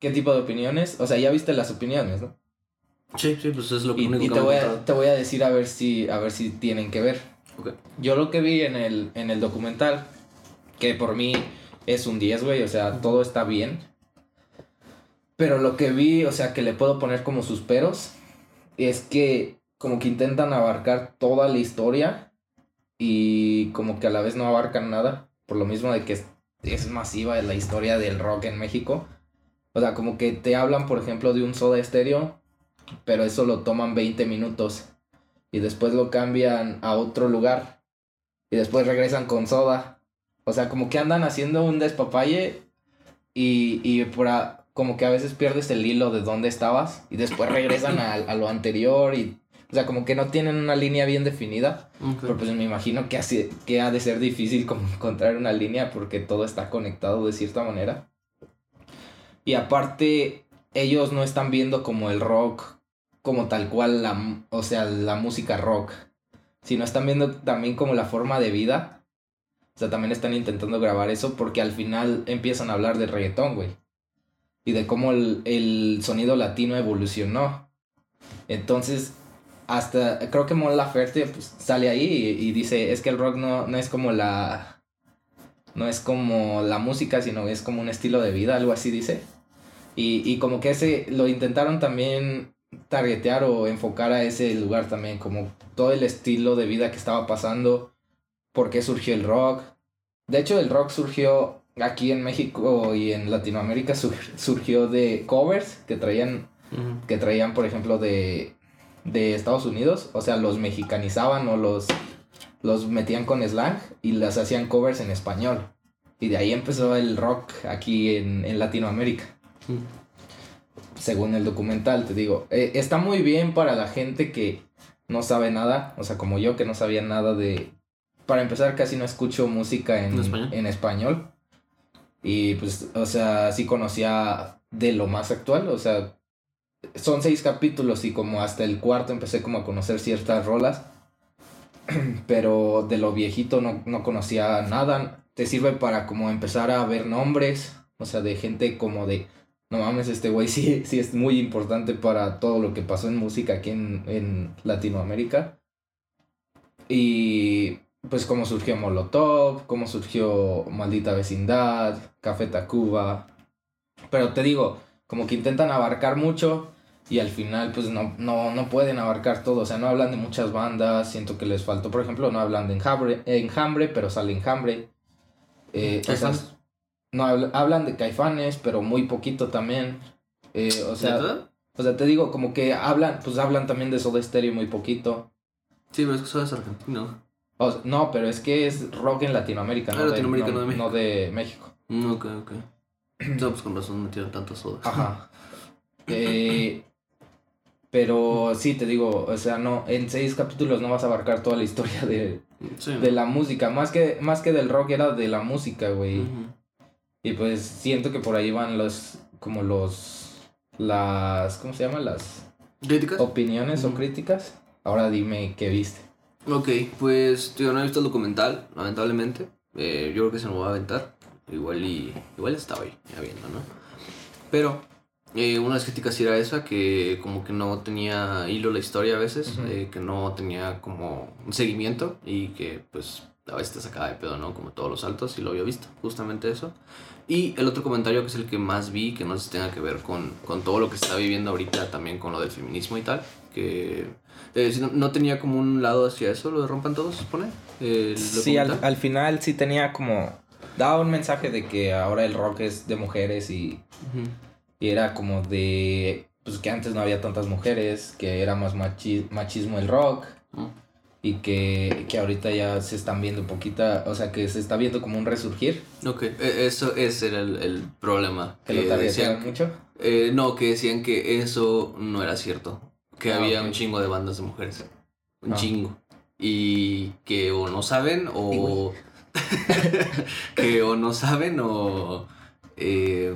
qué tipo de opiniones. O sea, ya viste las opiniones, ¿no? Sí, sí, pues es lo Y, único y que te, me voy a, te voy a decir a ver si, a ver si tienen que ver. Ok. Yo lo que vi en el, en el documental, que por mí es un 10, güey, o sea, todo está bien. Pero lo que vi, o sea, que le puedo poner como sus peros, es que como que intentan abarcar toda la historia y como que a la vez no abarcan nada, por lo mismo de que es, es masiva la historia del rock en México. O sea, como que te hablan, por ejemplo, de un soda estéreo, pero eso lo toman 20 minutos y después lo cambian a otro lugar y después regresan con soda. O sea, como que andan haciendo un despapalle y, y por a- como que a veces pierdes el hilo de dónde estabas y después regresan a, a lo anterior y... O sea, como que no tienen una línea bien definida. Ok. Pero pues me imagino que, así, que ha de ser difícil como encontrar una línea porque todo está conectado de cierta manera. Y aparte, ellos no están viendo como el rock como tal cual, la, o sea, la música rock, sino están viendo también como la forma de vida. O sea, también están intentando grabar eso porque al final empiezan a hablar de reggaetón, güey. Y de cómo el, el sonido latino evolucionó. Entonces, hasta creo que Mon Laferte pues, sale ahí y, y dice, es que el rock no, no es como la... No es como la música, sino es como un estilo de vida, algo así dice. Y, y como que ese lo intentaron también targetear o enfocar a ese lugar también, como todo el estilo de vida que estaba pasando, por qué surgió el rock. De hecho, el rock surgió aquí en México y en Latinoamérica, sur- surgió de covers que traían que traían, por ejemplo, de, de Estados Unidos. O sea, los mexicanizaban o los, los metían con slang y las hacían covers en español. Y de ahí empezó el rock aquí en, en Latinoamérica. Ujú. Según el documental, te digo. Eh, está muy bien para la gente que no sabe nada. O sea, como yo que no sabía nada de... Para empezar, casi no escucho música en, ¿En español? en español. Y pues, o sea, sí conocía de lo más actual. O sea, son seis capítulos y como hasta el cuarto empecé como a conocer ciertas rolas. Pero de lo viejito no, no conocía nada. Te sirve para como empezar a ver nombres. O sea, de gente como de... No mames, este güey sí, sí es muy importante para todo lo que pasó en música aquí en, en Latinoamérica. Y pues cómo surgió Molotov, cómo surgió Maldita Vecindad, Café Tacuba. Pero te digo, como que intentan abarcar mucho y al final pues no, no, no pueden abarcar todo. O sea, no hablan de muchas bandas, siento que les faltó, por ejemplo, no hablan de Enjambre, Enjambre pero sale Enjambre. Eh. No habl- hablan de Caifanes, pero muy poquito también. Eh, o sea, o sea, te digo, como que hablan, pues hablan también de Soda Stereo muy poquito. Sí, pero es que soy argentino. O- no, pero es que es rock en Latinoamérica, Ah, no, Latinoamérica, de, no de México. no de México. Mm, ok, ok. No, pues con razón metieron tanta soda. Ajá. Eh, pero sí, te digo, o sea, no, en seis capítulos no vas a abarcar toda la historia de, Sí. de la música. Más que, más que del rock era de la música, güey. Y pues siento que por ahí van los, como los, las, ¿cómo se llama? Las ¿Críticas? opiniones o críticas. Ahora dime qué viste. Ok, pues tío, no he visto el documental, lamentablemente. Eh, yo creo que se nos va a aventar. Igual y. Igual estaba ahí, ya viendo, ¿no? Pero eh, una de las críticas era esa, que como que no tenía hilo la historia a veces, eh, que no tenía como un seguimiento y que pues a veces te sacaba de pedo, ¿no? Como todos los saltos, y lo había visto, justamente eso. Y el otro comentario que es el que más vi, que no sé si tenga que ver con, con todo lo que se está viviendo ahorita, también con lo del feminismo y tal, que eh, no, no tenía como un lado hacia eso, lo de rompan todos, se supone. Sí, al, final sí tenía como, daba un mensaje de que ahora el rock es de mujeres y. Y era como de, pues que antes no había tantas mujeres, que era más machi- machismo el rock. Y que, que ahorita ya se están viendo poquita, o sea que se está viendo como un resurgir, Ok, e- eso ese era el, el problema. que lo que decían, mucho. eh, no, que decían que eso no era cierto. Que Ah, había un chingo de bandas de mujeres. Un Ah. chingo. Y que o no saben o... que o no saben o... eh,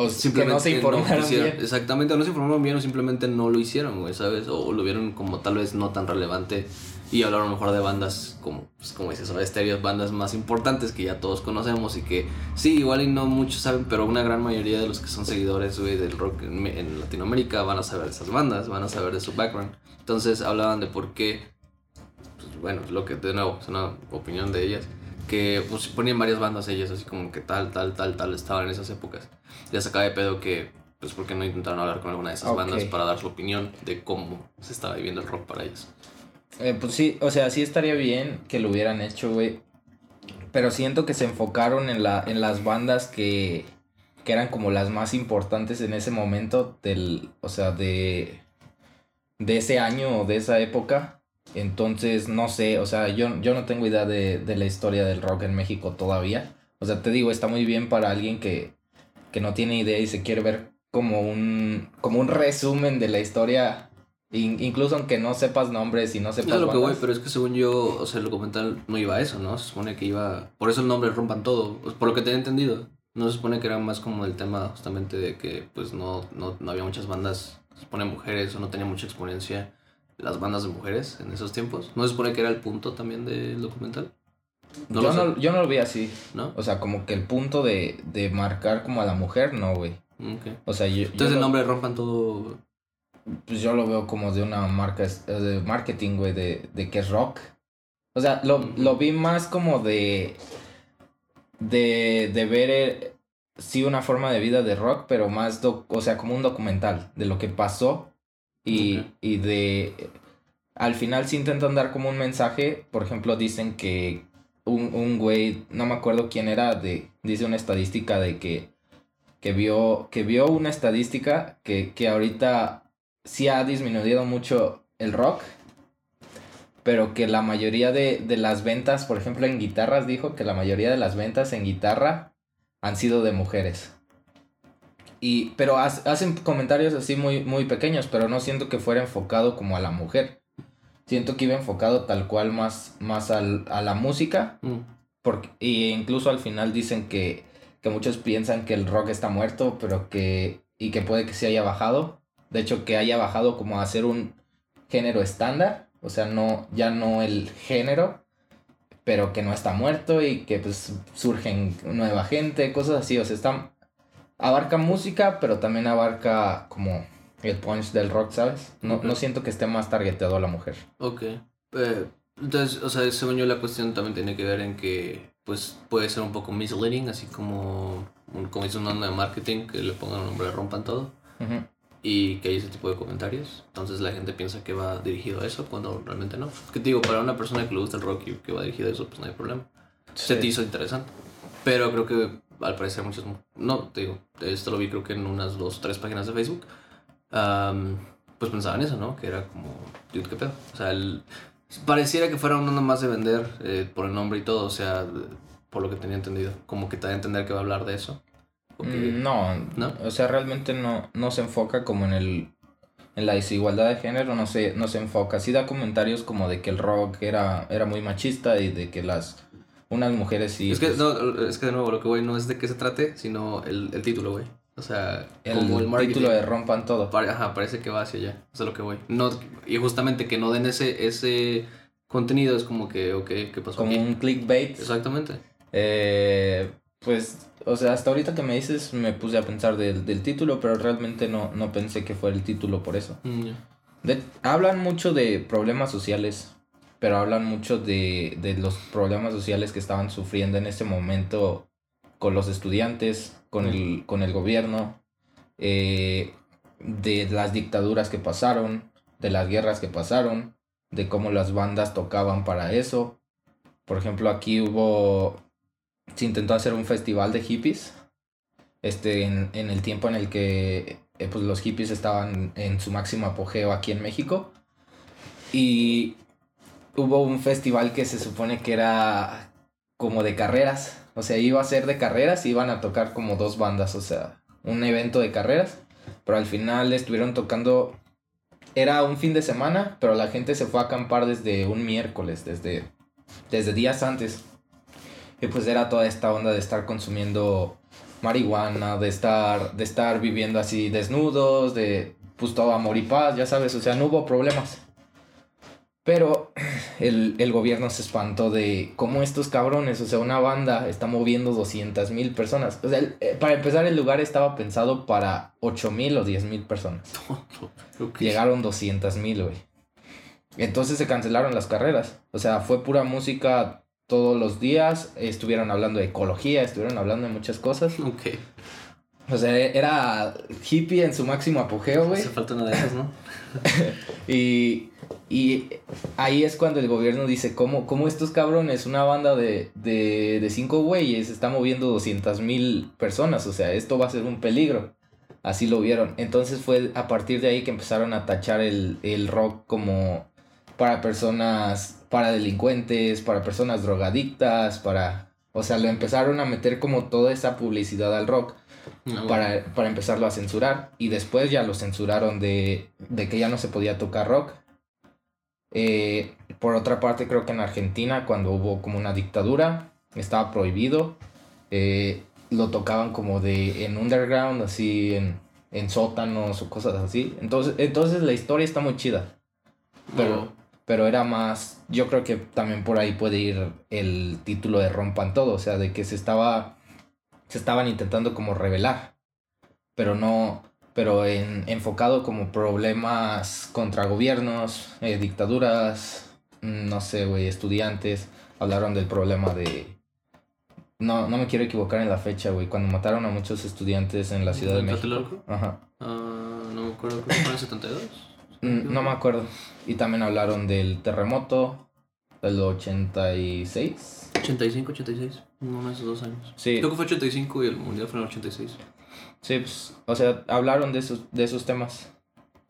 O simplemente que no se informaron quisieron- bien. Exactamente, no se informaron bien o simplemente no lo hicieron, güey, ¿sabes? O lo vieron como tal vez no tan relevante y hablaron mejor de bandas como, pues, como dices, Soda Stereo, bandas más importantes que ya todos conocemos y que sí, igual y no muchos saben, pero una gran mayoría de los que son seguidores, güey, del rock en Latinoamérica van a saber de esas bandas, van a saber de su background. Entonces hablaban de por qué, pues, bueno, lo que de nuevo es una opinión de ellas, que pues ponían varias bandas ellas, así como que tal, tal, tal, tal, estaban en esas épocas. Ya sacaba de pedo que, pues, ¿por qué no intentaron hablar con alguna de esas bandas para dar su opinión de cómo se estaba viviendo el rock para ellos? Eh, pues sí, o sea, sí estaría bien que lo hubieran hecho, güey. Pero siento que se enfocaron en, la, en las bandas que, que eran como las más importantes en ese momento del, o sea, de, de ese año o de esa época. Entonces, no sé, o sea, yo, yo no tengo idea de, de la historia del rock en México todavía. O sea, te digo, está muy bien para alguien que, que no tiene idea y se quiere ver como un, como un resumen de la historia. in- incluso aunque no sepas nombres y no Es sepas lo que voy, pero es que según yo, o sea, el documental no iba a eso, ¿no? Se supone que iba... Por eso el nombre Rompan Todo, pues, por lo que tenía entendido. No se supone que era más como el tema justamente de que pues no, no, no había muchas bandas, se supone mujeres o no tenía mucha exponencia las bandas de mujeres en esos tiempos. No se supone que era el punto también del documental. No yo, no, yo no lo vi así. ¿no? O sea, como que el punto de, de marcar como a la mujer, no, güey. O sea, yo, yo Entonces el lo- nombre Rompan Todo... pues yo lo veo como de una marca eh, de marketing, güey, de, de que es rock. O sea, lo, lo vi más como de. de, de ver, eh, sí, una forma de vida de rock, pero más, doc- o sea, como un documental de lo que pasó y, y de. Al final sí intentan dar como un mensaje. Por ejemplo, dicen que un, un güey, no me acuerdo quién era, de, dice una estadística de que, que, vio, que vio una estadística que, que ahorita sí ha disminuido mucho el rock, pero que la mayoría de, de las ventas, por ejemplo en guitarras, dijo que la mayoría de las ventas en guitarra han sido de mujeres. Y, pero ha- hacen comentarios así muy, muy pequeños, pero no siento que fuera enfocado como a la mujer. Siento que iba enfocado tal cual más, más al- a la música. Mm. Porque, y incluso al final dicen que, que muchos piensan que el rock está muerto, pero que. y que puede que se haya bajado. De hecho, que haya bajado como a ser un género estándar. O sea, no, ya no el género, pero que no está muerto y que pues surgen nueva gente, cosas así. O sea, está. Abarca música, pero también abarca como el punch del rock, ¿sabes? No, no siento que esté más targeteado a la mujer. Ok. Eh, entonces, o sea, según yo la cuestión también tiene que ver en que, pues, puede ser un poco misleading, así como, como dice una onda de marketing, que le pongan un nombre, rompan todo, y que hay ese tipo de comentarios. Entonces la gente piensa que va dirigido a eso, cuando realmente no. Que te digo, para una persona que le gusta el rock y que va dirigido a eso, pues no hay problema. Se te Sí. hizo interesante. Pero creo que al parecer muchos... No, te digo, esto lo vi creo que en unas dos, tres páginas de Facebook. am, pues pensaban eso, ¿no? Que era como, dude, qué pedo. O sea, el- Pareciera que fuera una más de vender eh, por el nombre y todo, o sea, por lo que tenía entendido. Como que te da a entender que va a hablar de eso. Mm, no, no, o sea, realmente no, no se enfoca como en el en la desigualdad de género, no se, no se enfoca. Sí da comentarios como de que el rock era, era muy machista y de que las unas mujeres sí. Es que, pues no, es que de nuevo, lo que voy no es de qué se trate, sino el, el título, güey. O sea, el, como el título de rompan todo. ajá, parece que va hacia allá. Eso es lo que voy. No, y justamente que no den ese, ese contenido es como que, ok, ¿qué pasó? Como un clickbait. Exactamente. Eh, pues, o sea, hasta ahorita que me dices me puse a pensar del, del título, pero realmente no, no pensé que fuera el título por eso. Mm, hablan mucho de problemas sociales, pero hablan mucho de, de los problemas sociales que estaban sufriendo en ese momento con los estudiantes, con el, con el gobierno, eh, de las dictaduras que pasaron, de las guerras que pasaron, de cómo las bandas tocaban para eso. Por ejemplo, aquí hubo, se intentó hacer un festival de hippies, este, en, en el tiempo en el que eh, pues, los hippies estaban en su máximo apogeo aquí en México. Y hubo un festival que se supone que era como de carreras, o sea, iba a ser de carreras y iban a tocar como dos bandas, o sea, un evento de carreras. Pero al final estuvieron tocando. Era un fin de semana, pero la gente se fue a acampar desde un miércoles, desde, desde días antes. Y pues era toda esta onda de estar consumiendo marihuana, de estar, de estar viviendo así desnudos, de pues todo amor y paz, ya sabes, o sea, no hubo problemas. Pero el, gobierno se espantó de cómo estos cabrones, o sea, una banda está moviendo 200 mil personas. O sea, eh, para empezar, el lugar estaba pensado para 8 mil o 10 mil personas. Llegaron 200 mil, güey. Entonces se cancelaron las carreras. O sea, fue pura música todos los días. Estuvieron hablando de ecología, estuvieron hablando de muchas cosas. Ok. O sea, era hippie en su máximo apogeo, güey. Hace falta una de esas, ¿no? y, y ahí es cuando el gobierno dice, ¿cómo, cómo estos cabrones, una banda de, de, de cinco güeyes, está moviendo 200 mil personas? O sea, esto va a ser un peligro. Así lo vieron. Entonces fue a partir de ahí que empezaron a tachar el, el rock como para personas, para delincuentes, para personas drogadictas, para... O sea, lo empezaron a meter como toda esa publicidad al rock para, para, empezarlo a censurar. Y después ya lo censuraron de, de que ya no se podía tocar rock. Eh, por otra parte, creo que en Argentina, cuando hubo como una dictadura, estaba prohibido. Eh, lo tocaban como de en underground, así en, en sótanos o cosas así. Entonces, entonces la historia está muy chida. Pero, pero era más, yo creo que también por ahí puede ir el título de Rompan Todo, o sea, de que se estaba se estaban intentando como revelar, pero no, pero en, enfocado como problemas contra gobiernos, eh, dictaduras, mm, no sé, güey, estudiantes, hablaron del problema de... No, no me quiero equivocar en la fecha, güey, cuando mataron a muchos estudiantes en la Ciudad de México. Ajá. Uh, no me acuerdo, creo que fue en 72. Mm, no me acuerdo. Y también hablaron del terremoto del 86. 85, 86. Uno de esos dos años. Sí. Creo que fue 85 y el mundial fue en el 86. Sí, pues, o sea, hablaron de esos, de esos temas.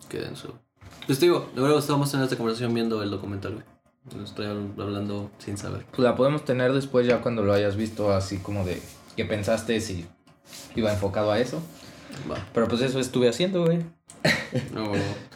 Qué denso. Pues te digo, de verdad estábamos en esta conversación viendo el documental, güey. Estoy hablando sin saber. Pues la podemos tener después ya cuando lo hayas visto, así como de qué pensaste si iba enfocado a eso. Va. Pero pues eso estuve haciendo, güey. No,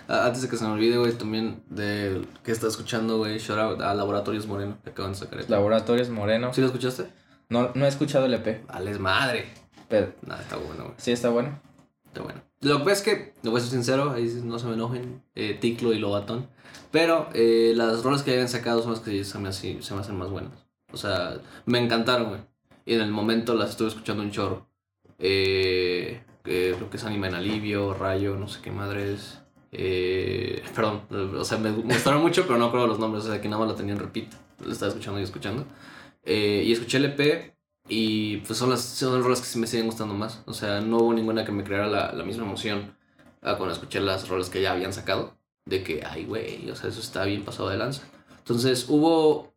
antes de que se me olvide, güey, también de que está escuchando, güey, shout out a Laboratorios Moreno, que acaban de sacar esto. Laboratorios Moreno. ¿Sí lo escuchaste? No, no he escuchado el EP. Vale, madre. Pero. Nada, está bueno, güey. Sí, está bueno. Está bueno. Lo que pasa es que, lo voy a ser sincero, ahí no se me enojen, eh, Ticlo y Lobatón. Pero eh, las rolas que hayan sacado son las que se me, se me hacen más buenas. O sea, me encantaron, güey. Y en el momento las estuve escuchando un chorro. Eh, lo que es Anima en Alivio, Rayo, no sé qué madre es. Eh, perdón, o sea, me gustaron mucho, pero no acuerdo los nombres, o sea, que nada más lo tenía en repeat. Lo estaba escuchando y escuchando. Eh, y escuché el EP y pues son las, son las rolas que sí me siguen gustando más. O sea, no hubo ninguna que me creara la, la misma emoción a cuando escuché las rolas que ya habían sacado. De que, ay, güey, o sea, eso está bien pasado de lanza. Entonces hubo,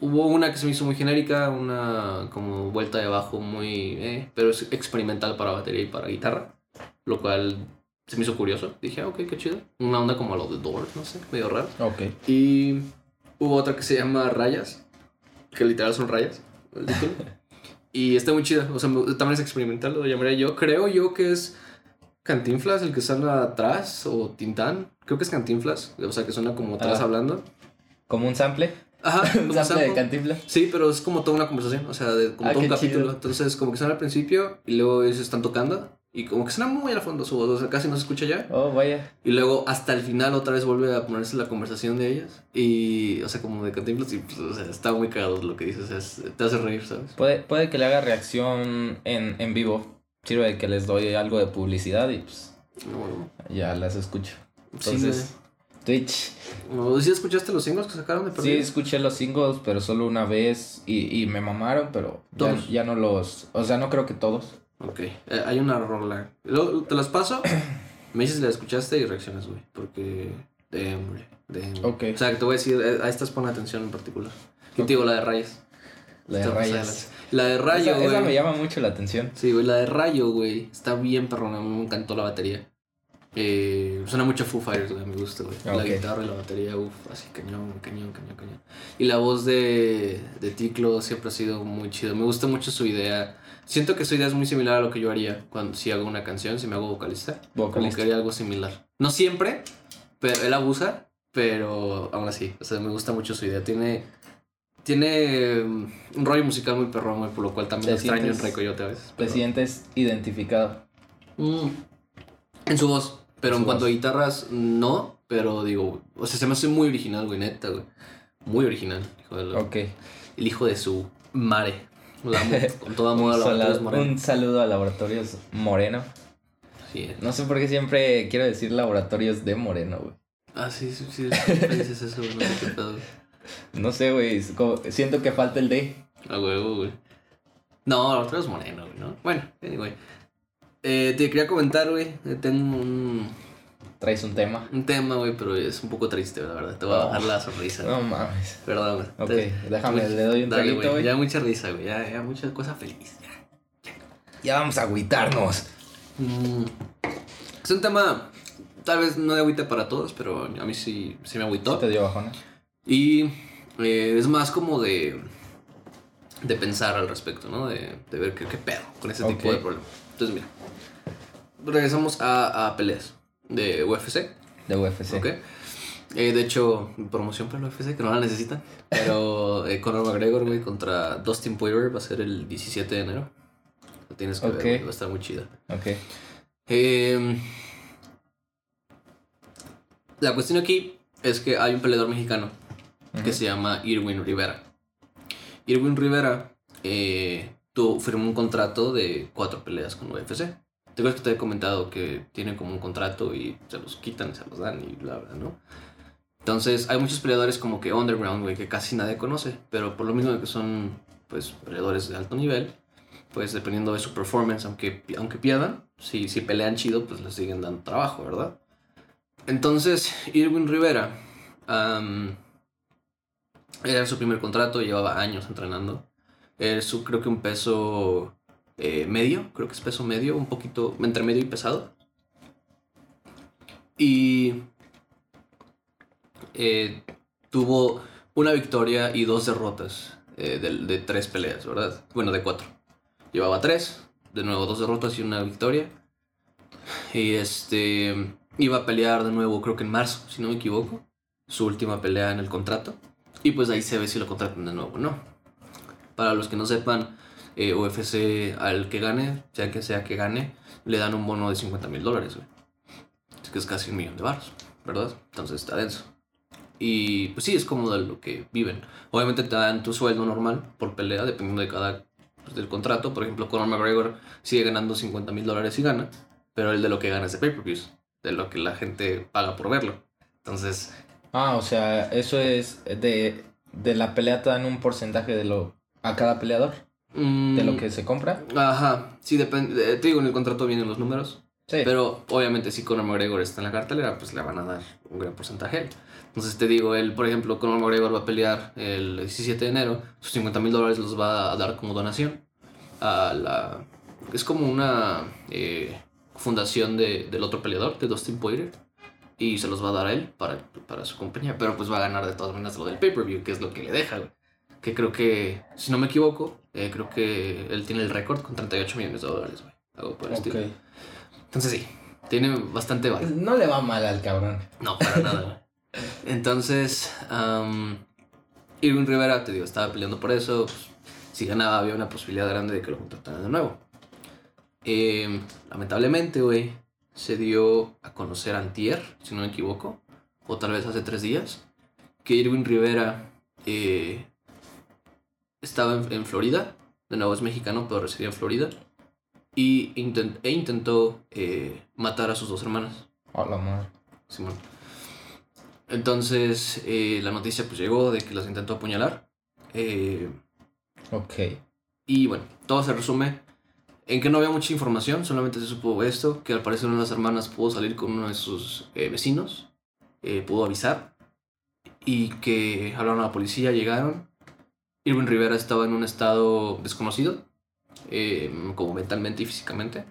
hubo una que se me hizo muy genérica, una como vuelta de bajo muy, eh, pero es experimental para batería y para guitarra. Lo cual se me hizo curioso. Dije, ah, ok, qué chido. Una onda como lo de Doors, no sé, medio raro. Ok. Y Hubo otra que se llama Rayas, que literal son rayas, el título. Y está muy chida, o sea, también es experimental, lo llamaría yo. Creo yo que es Cantinflas el que suena atrás, o Tintán. Creo que es Cantinflas, o sea, que suena como atrás Ah. hablando. Como un sample. Ajá, un sample de. Cantinflas. Sí, pero es como toda una conversación, o sea, de, como Ah, todo un capítulo. chido. Entonces, como que suena al principio y luego ellos están tocando y como que suena muy al fondo su voz, o sea, casi no se escucha ya. Oh, vaya. Y luego hasta el final otra vez vuelve a ponerse la conversación de ellas y, o sea, como de Cantinflas y, pues, o sea, está muy cagado lo que dices, o sea, es- te hace reír, ¿sabes? Puede, puede que le haga reacción en, en vivo. Sirve de que les doy algo de publicidad y pues No, ya las escucho. sí, Entonces, Twitch. güey. No, ¿Sí escuchaste los singles que sacaron de Sí, Perdido? escuché los singles, pero solo una vez y, y me mamaron, pero ya, ya no los... O sea, no creo que todos. Ok, eh, hay una rola. Luego te las paso, me dices si la escuchaste y reaccionas, güey, porque... De hombre, de Ok. O sea, que te voy a decir, eh, a estas pon atención en particular. Yo te digo la de rayas. La de rayas. La de rayo, esa, esa güey. me llama mucho la atención. Sí, güey, la de rayo, güey. Está bien perrona, me encantó la batería. Eh, suena mucho Foo Fighters, güey, me gusta, güey. La guitarra y la batería, uff, así cañón, cañón, cañón, cañón. Y la voz de, de Ticlo siempre ha sido muy chido. Me gusta mucho su idea. Siento que su idea es muy similar a lo que yo haría cuando si hago una canción, si me hago vocalista. Como Vocalista. que haría algo similar. No siempre, pero él abusa, pero aún así. O sea, me gusta mucho su idea. Tiene, tiene um, un rollo musical muy perrón, güey, por lo cual también Te lo extraño en sientes- Rey Coyote a veces. Te pero- sientes identificado. Mm. En su voz. Pero En en cuanto voz. a guitarras, no. Pero digo, o sea, se me hace muy original, güey, neta, güey. Muy original, hijo de la- Ok. el hijo de su mare. La amo con toda Un, moda Laboratorios Moreno. un saludo a Laboratorios Moreno. Sí. No sé por qué siempre quiero decir Laboratorios de Moreno, güey. Ah, sí, sí, sí. dices eso, güey, no sé qué pedo. No sé, güey. como- Siento que falta el D. A huevo, güey. No, Laboratorios Moreno, güey, ¿no? Bueno, anyway. Eh, te quería comentar, güey. eh, Tengo un, Traes un tema. un tema, güey, pero es un poco triste, la verdad. Te voy a bajar la sonrisa. No mames. Perdón, güey. Ok, Entonces, déjame, le doy un dale, traguito, güey. Ya mucha risa, güey. Ya, ya mucha cosa feliz. Ya vamos a agüitarnos. Mm, Es un tema, tal vez no de agüita para todos, pero a mí sí, sí me agüitó. ¿Sí te dio bajona? Y eh, es más como de, de pensar al respecto, ¿no? De, de ver qué, qué pedo con ese tipo de problemas. Entonces, mira. Regresamos a, a peleas de UFC, De UFC. ¿ok? Eh, de hecho, promoción para el UFC, que no la necesitan. Pero eh, Conor McGregor, güey, contra Dustin Poirier va a ser el 17 de enero. Lo tienes que Ok. ver, va a estar muy chida. Ok. Eh, la cuestión aquí es que hay un peleador mexicano que se llama Irwin Rivera. Irwin Rivera eh, firmó un contrato de cuatro peleas con UFC. ¿Te acuerdas que te he comentado que tienen como un contrato y se los quitan, se los dan y bla, bla, ¿no? Entonces, hay muchos peleadores como que underground, güey, que casi nadie conoce, pero por lo mismo que son, pues, peleadores de alto nivel, pues, dependiendo de su performance, aunque, aunque pierdan, si, si pelean chido, pues, les siguen dando trabajo, ¿verdad? Entonces, Irwin Rivera, am, era su primer contrato, llevaba años entrenando. Es creo que un peso eh, medio, creo que es peso medio, un poquito entre medio y pesado. Y eh, tuvo una victoria y dos derrotas eh, de, de tres peleas, ¿verdad? Bueno, de cuatro. Llevaba tres, de nuevo dos derrotas y una victoria. Y este iba a pelear de nuevo, creo que en marzo, si no me equivoco, su última pelea en el contrato. Y pues ahí se ve si lo contratan de nuevo o no. Para los que no sepan, eh, UFC al que gane, sea que sea que gane, le dan un bono de 50 mil dólares, güey. Es que es casi un millón de baros, ¿verdad? Entonces está denso. Y pues sí, es como de lo que viven. Obviamente te dan tu sueldo normal por pelea, dependiendo de cada pues, del contrato. Por ejemplo, Conor McGregor sigue ganando 50 mil dólares y gana, pero el de lo que gana es de pay-per-views, de lo que la gente paga por verlo. Entonces, Ah, o sea, eso es de, de la pelea te dan un porcentaje de lo a cada peleador, de lo mm, que se compra. Ajá, sí, depende. eh, Te digo, en el contrato vienen los números. Sí. Pero obviamente si Conor McGregor está en la cartelera, pues le van a dar un gran porcentaje. Entonces te digo, él, por ejemplo, Conor McGregor va a pelear el 17 de enero, sus 50 mil dólares los va a dar como donación a la... Es como una eh, fundación de, del otro peleador, de Dustin Poirier. y se los va a dar a él para, para su compañía, pero pues va a ganar de todas maneras lo del pay-per-view, que es lo que le deja. Que creo que, si no me equivoco, eh, creo que él tiene el récord con 38 millones de dólares, güey. Algo por el Ok. estilo. Entonces sí, tiene bastante valor. No le va mal al cabrón. No, para nada, güey. Entonces, um, Irwin Rivera, te digo, estaba peleando por eso. pues, si ganaba, había una posibilidad grande de que lo contrataran de nuevo. Eh, lamentablemente, güey, se dio a conocer antier, si no me equivoco, o tal vez hace tres días, que Irwin Rivera eh, estaba en, en Florida. De nuevo es mexicano, pero residía en Florida. Y intent- e intentó eh, matar a sus dos hermanas. A la madre. Simón. Entonces, eh, la noticia pues llegó de que las intentó apuñalar. Eh, Ok. y bueno, todo se resume en que no había mucha información, solamente se supo esto, que al parecer una de las hermanas pudo salir con uno de sus eh, vecinos, pudo avisar, y que hablaron a la policía, llegaron. Irwin Rivera estaba en un estado desconocido, eh, como mentalmente y físicamente,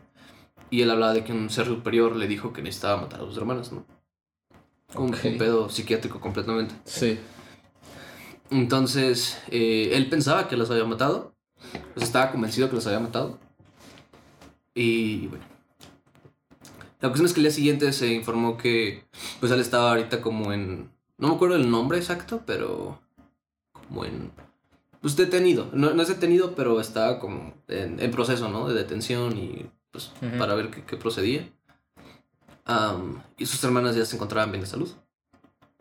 y él hablaba de que un ser superior le dijo que necesitaba matar a sus hermanas, ¿no? Un, Ok. un pedo psiquiátrico completamente. Sí. Entonces, eh, él pensaba que las había matado. Pues estaba convencido que las había matado. Y bueno. La cuestión es que el día siguiente se informó que pues él estaba ahorita como en... No me acuerdo el nombre exacto, pero... Como en... Pues detenido. No, no es detenido, pero estaba como en, en proceso, ¿no? De detención y pues Ujú. para ver qué, qué procedía. Am, y sus hermanas ya se encontraban bien de salud.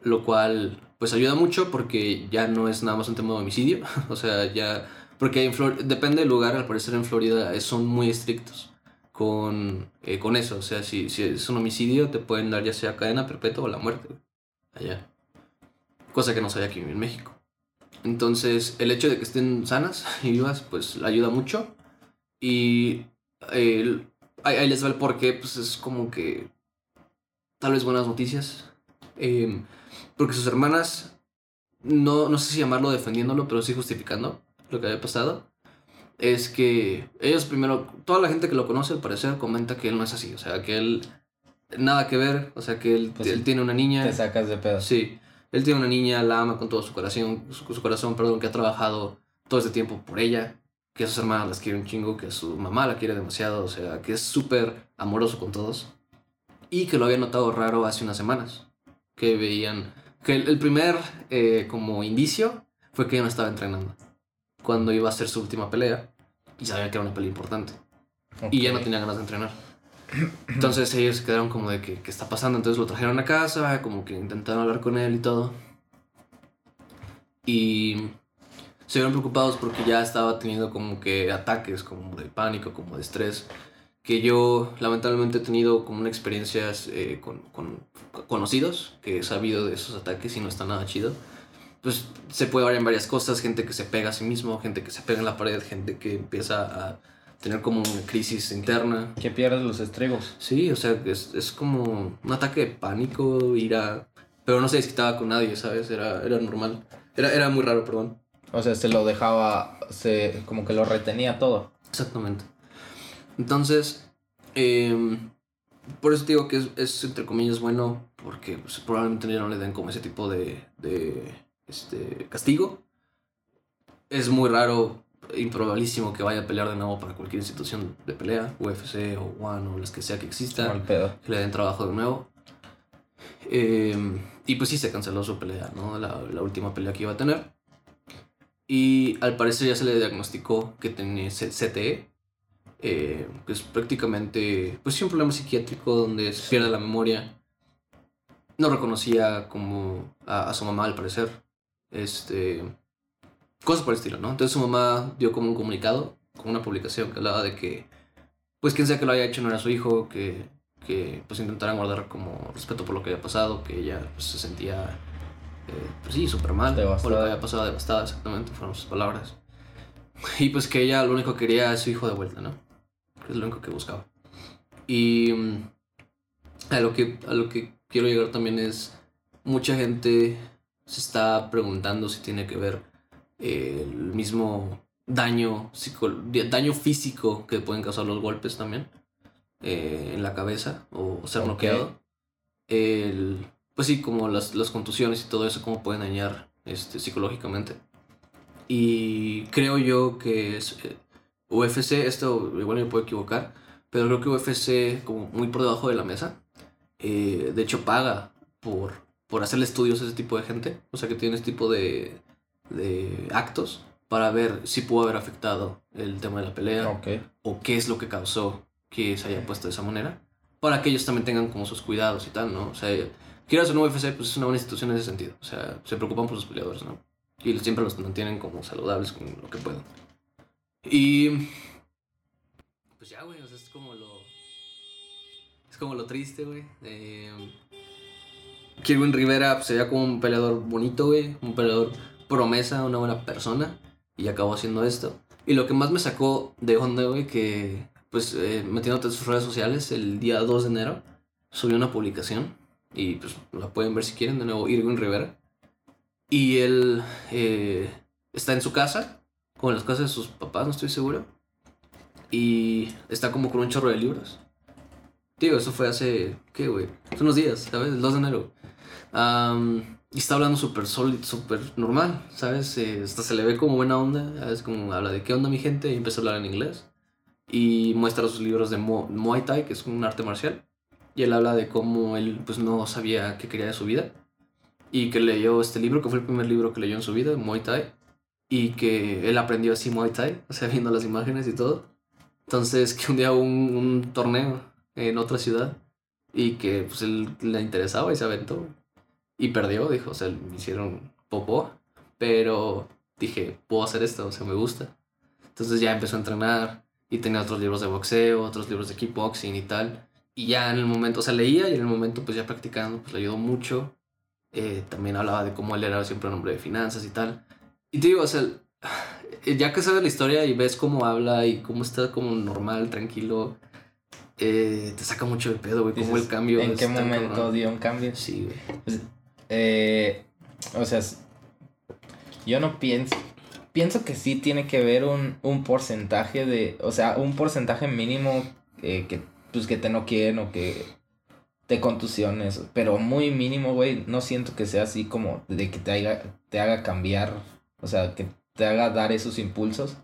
Lo cual pues ayuda mucho porque ya no es nada más un tema de homicidio. o sea, ya... Porque en Flor- depende del lugar, al parecer en Florida son muy estrictos con, eh, con eso. O sea, si, si es un homicidio te pueden dar ya sea cadena perpetua o la muerte. Allá. Cosa que no sabía aquí en México. Entonces, el hecho de que estén sanas y vivas, pues ayuda mucho. Y eh, ahí, les va el porqué, pues es como que tal vez buenas noticias. Eh, porque sus hermanas, no, no sé si llamarlo defendiéndolo, pero sí justificando lo que había pasado. Es que ellos primero, toda la gente que lo conoce al parecer comenta que él no es así, o sea, que él nada que ver, o sea, que él, Pues él sí. tiene una niña. Te sacas de pedo. Sí, él tiene una niña, la ama con todo su corazón, su, su corazón, perdón, que ha trabajado todo este tiempo por ella, que sus hermanas las quiere un chingo, que su mamá la quiere demasiado, o sea, que es súper amoroso con todos. Y que lo había notado raro hace unas semanas, que veían, que el, el primer eh, como indicio fue que ya no estaba entrenando, cuando iba a hacer su última pelea, y sabía que era una pelea importante y ya no tenía ganas de entrenar. Entonces ellos se quedaron como de que, ¿qué está pasando? Entonces lo trajeron a casa, como que intentaron hablar con él y todo. Y se vieron preocupados porque ya estaba teniendo como que ataques como de pánico, como de estrés. Que yo lamentablemente he tenido como una experiencia eh, con, con conocidos que he sabido de esos ataques y no está nada chido. Pues se puede variar en varias cosas, gente que se pega a sí mismo, gente que se pega en la pared, gente que empieza a tener como una crisis interna. Que pierdes los estribos. Sí, o sea, es, es como un ataque de pánico, ira. Pero no se desquitaba con nadie, ¿sabes? Era, era normal. Era, era muy raro, perdón. O sea, se lo dejaba, se como que lo retenía todo. Exactamente. Entonces, em, por eso te digo que es, es, entre comillas bueno, porque pues, probablemente ya no le den como ese tipo de, de este, castigo. Es muy raro, improbabilísimo que vaya a pelear de nuevo para cualquier institución de pelea, UFC o One o las que sea que pedo. que le den trabajo de nuevo. Eh, y pues sí se canceló su pelea, ¿no? La, la última pelea que iba a tener. Y al parecer ya se le diagnosticó que tenía CTE, eh, que es prácticamente, pues sí, un problema psiquiátrico donde se pierde la memoria. No reconocía como a, a su mamá al parecer. Este, cosas por el estilo, ¿no? Entonces su mamá dio como un comunicado, como una publicación que hablaba de que, pues quien sea que lo haya hecho no era su hijo, que que pues intentaran guardar como respeto por lo que había pasado, que ella pues, se sentía, eh, pues sí, súper mal por lo que había pasado, devastada, exactamente, fueron sus palabras. Y pues que ella lo único que quería es su hijo de vuelta, ¿no? Que es lo único que buscaba. Y mm, a lo que, a lo que quiero llegar también es, mucha gente se está preguntando si tiene que ver eh, el mismo daño, daño físico que pueden causar los golpes también eh, en la cabeza o ser Ok. noqueado. el, pues sí, como las, las contusiones y todo eso, cómo pueden dañar este, psicológicamente. Y creo yo que es, eh, UFC, esto igual me puedo equivocar, pero creo que UFC, como muy por debajo de la mesa, eh, de hecho paga por, por hacerle estudios a ese tipo de gente, o sea que tiene este tipo de, de actos para ver si pudo haber afectado el tema de la pelea Ok. o qué es lo que causó que se haya puesto de esa manera, para que ellos también tengan como sus cuidados y tal, ¿no? O sea, quieras o no UFC, pues es una buena institución en ese sentido, o sea, se preocupan por sus peleadores, ¿no? Y siempre los mantienen como saludables con lo que puedan. Y... Pues ya, güey, o sea, es como lo... Es como lo triste, güey. Eh, Kirwin Rivera pues, se veía como un peleador bonito, güey, un peleador promesa, una buena persona, y acabó haciendo esto. Y lo que más me sacó de onda, güey, que pues eh, metiéndote en sus redes sociales, el día 2 de enero subió una publicación, y pues la pueden ver si quieren, de nuevo, Irwin Rivera. Y él eh, está en su casa, como en las casas de sus papás, no estoy seguro. Y está como con un chorro de libros. Digo, eso fue hace, ¿qué, güey? Hace unos días, ¿sabes? El 2 de enero. Am, y está hablando súper sólido, súper normal, ¿sabes? Eh, hasta se le ve como buena onda, ¿sabes? Como habla de qué onda mi gente y empieza a hablar en inglés. Y muestra sus libros de Muay Thai, que es un arte marcial. Y él habla de cómo él pues no sabía qué quería de su vida. Y que leyó este libro, que fue el primer libro que leyó en su vida, Muay Thai. Y que él aprendió así Muay Thai, o sea, viendo las imágenes y todo. Entonces, que un día hubo un, un torneo en otra ciudad y que pues él le interesaba y se aventó. Y perdió, dijo, o sea, me hicieron popó. Pero dije, puedo hacer esto, o sea, me gusta. Entonces ya empezó a entrenar y tenía otros libros de boxeo, otros libros de kickboxing y tal. Y ya en el momento, o sea, leía y en el momento pues ya practicando, pues le ayudó mucho. Eh, también hablaba de cómo él era siempre un hombre de finanzas y tal. Y te digo, o sea, ya que sabes la historia y ves cómo habla y cómo está como normal, tranquilo, eh, te saca mucho de pedo, güey, cómo el cambio. ¿En qué momento cabrón. dio un cambio? Sí, güey. Eh, o sea, yo no pienso. Pienso que sí tiene que ver un, un porcentaje de. O sea, un porcentaje mínimo eh, que, pues, que te no quieren o que te contusiones. Pero muy mínimo, güey. No siento que sea así como de que te haga, te haga cambiar. O sea, que te haga dar esos impulsos.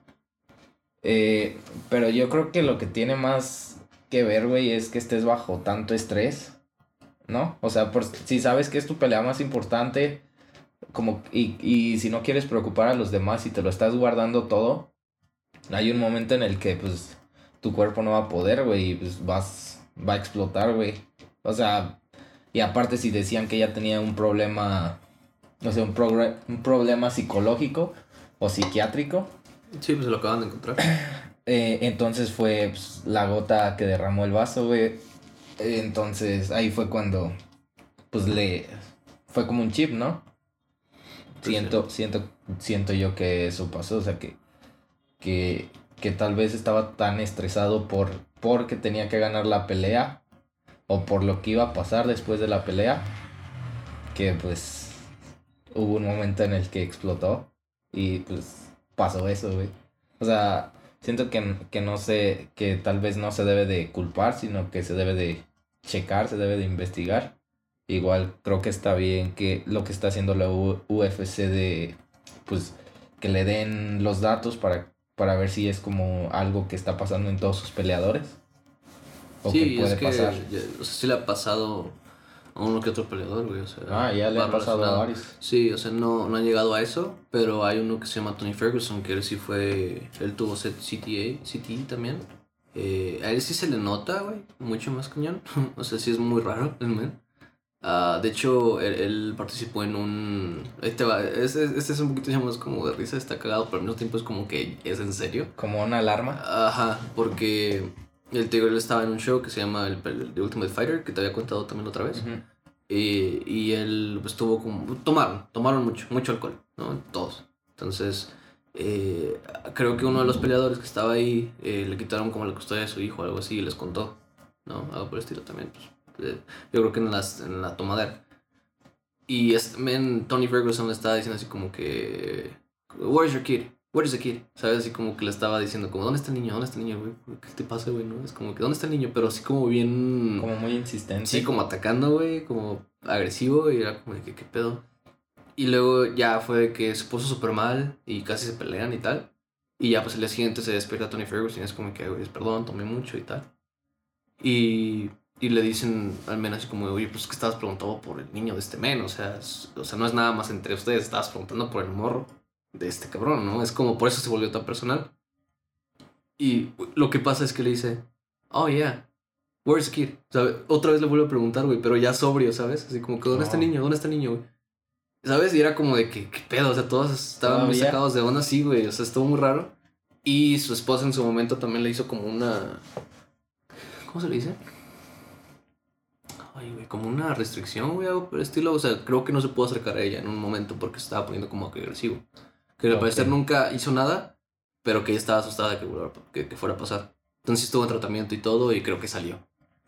Eh, pero yo creo que lo que tiene más que ver, güey, es que estés bajo tanto estrés. ¿No? O sea, por, si sabes que es tu pelea más importante, como, y, y si no quieres preocupar a los demás y te lo estás guardando todo, hay un momento en el que, pues, tu cuerpo no va a poder, güey, y pues vas, va a explotar, güey. O sea, y aparte si decían que ella tenía un problema, no sé, un, un problema psicológico o psiquiátrico, Sí, pues se lo acaban de encontrar. eh, entonces fue pues, la gota que derramó el vaso, güey. Entonces ahí fue cuando, pues le, fue como un chip, ¿no? Sí, Siento, siento, siento yo que eso pasó, o sea que, que, que tal vez estaba tan estresado por, porque tenía que ganar la pelea o por lo que iba a pasar después de la pelea, que pues hubo un momento en el que explotó y pues pasó eso, güey. O sea, siento que, que no sé, que tal vez no se debe de culpar, sino que se debe de checar, se debe de investigar. Igual creo que está bien que lo que está haciendo la UFC de, pues, que le den los datos para, para ver si es como algo que está pasando en todos sus peleadores. O sí, que puede es que pasar. ya- o sea, sí le ha pasado a uno que otro peleador, güey. O sea, Ah, ya le ha pasado a varios. Sí, o sea, no, no han llegado a eso, pero hay uno que se llama Tony Ferguson, que él sí fue, él tuvo CTA, CTE también. Eh, a él sí se le nota, güey, mucho más cañón. o sea, sí es muy raro el men. Ah, de hecho, él, él participó en un... Este, va, este, este es un poquito más como de risa, está cagado, pero al mismo tiempo es como que es en serio. Como una alarma. Ajá, porque el tío él estaba en un show que se llama el, el The Ultimate Fighter, que te había contado también otra vez. Y, y él pues tuvo como... Tomaron, tomaron mucho, mucho alcohol, ¿no? Todos. Entonces, eh, creo que uno de los peleadores que estaba ahí eh, le quitaron como la custodia de su hijo o algo así y les contó, ¿no? Algo por el estilo también. Pues, eh, yo creo que en, las, en la tomadera. Y este men, Tony Ferguson le estaba diciendo así como que... Where's your kid? where is the kid? ¿Sabes? Así como que le estaba diciendo, como, ¿dónde está el niño? ¿Dónde está el niño, güey? ¿Qué te pasa, güey? ¿No? Es como que, ¿dónde está el niño? Pero así como bien... Como muy insistente. Sí, como atacando, güey, como agresivo y era como de que, ¿qué pedo? Y luego ya fue que se puso súper mal y casi se pelean y tal. Y ya pues el día siguiente se despierta Tony Ferguson y es como que, güey, perdón, tomé mucho y tal. Y, y le dicen al menos así como, oye, pues que estabas preguntando por el niño de este men, o sea, o sea, no es nada más entre ustedes, estabas preguntando por el morro de este cabrón, ¿no? Es como por eso se volvió tan personal. Y lo que pasa es que le dice, oh, yeah, where's the kid? Otra vez le vuelvo a preguntar, güey, pero ya sobrio, ¿sabes? Así como que, ¿dónde está el niño? ¿Dónde está el niño, güey? ¿Sabes? Y era como de que, ¿qué pedo? O sea, todos estaban muy sacados de onda así, güey. O sea, estuvo muy raro. Y su esposa en su momento también le hizo como una. ¿Cómo se le dice? Ay, güey, como una restricción, güey, algo por el estilo. O sea, creo que no se pudo acercar a ella en un momento porque se estaba poniendo como agresivo. Que al parecer nunca hizo nada, pero que ella estaba asustada de que, que, fuera a pasar. Entonces estuvo en tratamiento y todo y creo que salió,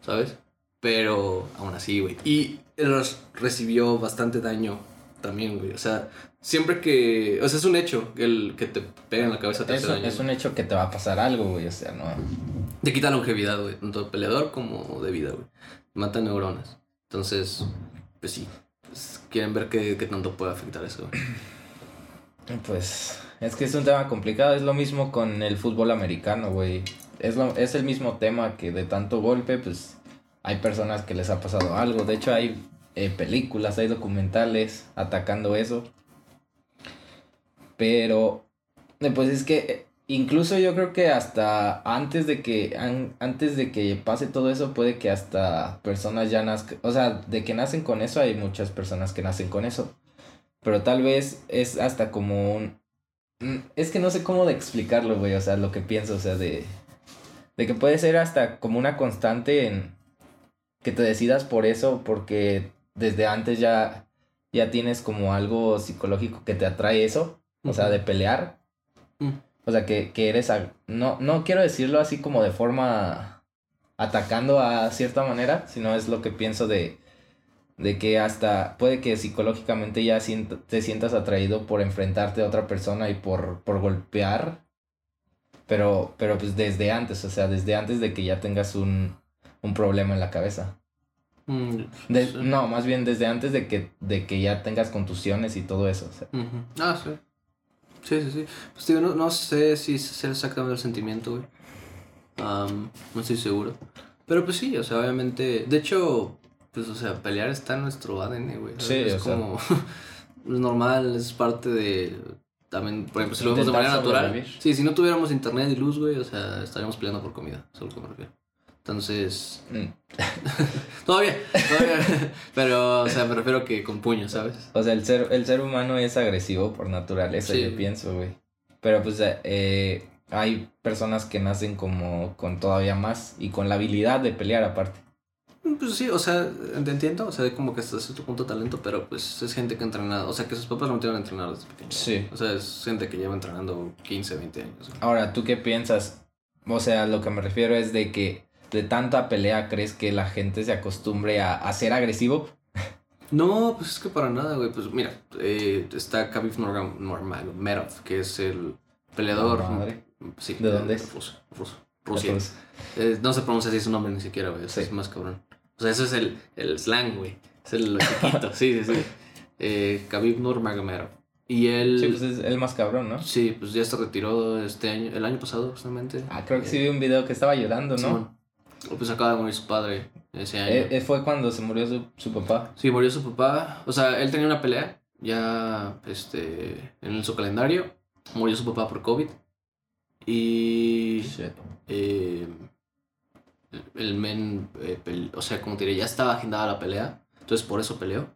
¿sabes? Pero aún así, güey. Y él recibió bastante daño también, güey. O sea, siempre que. O sea, es un hecho el que te pega en la cabeza te Es un hecho que te va a pasar algo, güey. O sea, no. Te quita longevidad, güey. Tanto de peleador como de vida, güey. Mata neuronas. Entonces, pues sí. Pues, quieren ver qué, qué tanto puede afectar eso, güey. Pues es que es un tema complicado, es lo mismo con el fútbol americano, güey. Es, lo, es el mismo tema que de tanto golpe, pues hay personas que les ha pasado algo. De hecho hay eh, películas, hay documentales atacando eso. Pero, eh, pues es que eh, incluso yo creo que hasta antes de que antes de que pase todo eso puede que hasta personas ya nazcan, o sea, de que nacen con eso hay muchas personas que nacen con eso. Pero tal vez es hasta como un... Mm, es que no sé cómo de explicarlo, güey, o sea, lo que pienso, o sea, de... De que puede ser hasta como una constante en... Que te decidas por eso, porque desde antes ya... Ya tienes como algo psicológico que te atrae eso, o sea, de pelear. Mm. O sea, que, que eres... No, no quiero decirlo así como de forma atacando a cierta manera, sino es lo que pienso de de que hasta puede que psicológicamente ya te sientas atraído por enfrentarte a otra persona y por, por golpear, pero, pero pues desde antes, o sea, desde antes de que ya tengas un, un problema en la cabeza. Mm, no, más bien desde antes de que, de que ya tengas contusiones y todo eso. Ah, sí. Sí, sí, sí. Pues digo, no, no sé si es exactamente el sentimiento, güey. no estoy seguro. Pero pues sí, o sea, obviamente. De hecho, pues, o sea, pelear está en nuestro ADN, güey. Sí, es como. es normal, es parte de. También, por ejemplo, si lo vemos de manera natural. Sí, si no tuviéramos internet y luz, güey, o sea, estaríamos peleando por comida. Eso es lo que me refiero. Entonces. Mm. todavía, todavía. Pero, o sea, me refiero que con puños, ¿sabes? O sea, el ser, el ser humano es agresivo por naturaleza, yo pienso, güey. Pero pues eh, hay personas que nacen como con todavía más y con la habilidad de pelear aparte. Pues sí, o sea, te entiendo, o sea, como que hasta cierto punto talento, pero pues es gente que ha entrenado, o sea, que sus papás lo metieron a entrenar desde pequeño. Sí. O sea, es gente que lleva entrenando 15, 20 años. Ahora, ¿tú qué piensas? O sea, lo que me refiero es de que de tanta pelea crees que la gente se acostumbre a, a ser agresivo. No, pues es que para nada, güey. Pues mira, eh, está Khabib Nurmagomedov, que es el peleador. Sí, ¿De dónde es? Ruso. Rusia. Eh, no se pronuncia así su nombre ni siquiera, güey. es más cabrón. O sea, eso es el, el slang, güey. Es el chiquito, sí, sí, sí. Eh, Khabib Nurmagomedov. Y él... Sí, pues es el más cabrón, ¿no? Sí, pues ya se retiró este año, el año pasado justamente. Ah, creo que sí vi un video que estaba llorando, ¿no? Sí, pues acaba de morir su padre ese año. Eh, eh, fue cuando se murió su, su, papá. Sí, murió su papá. O sea, él tenía una pelea ya este, en su calendario. Murió su papá por COVID. Y... Eh, el men, eh, o sea, como te diré, ya estaba agendada la pelea, entonces por eso peleó.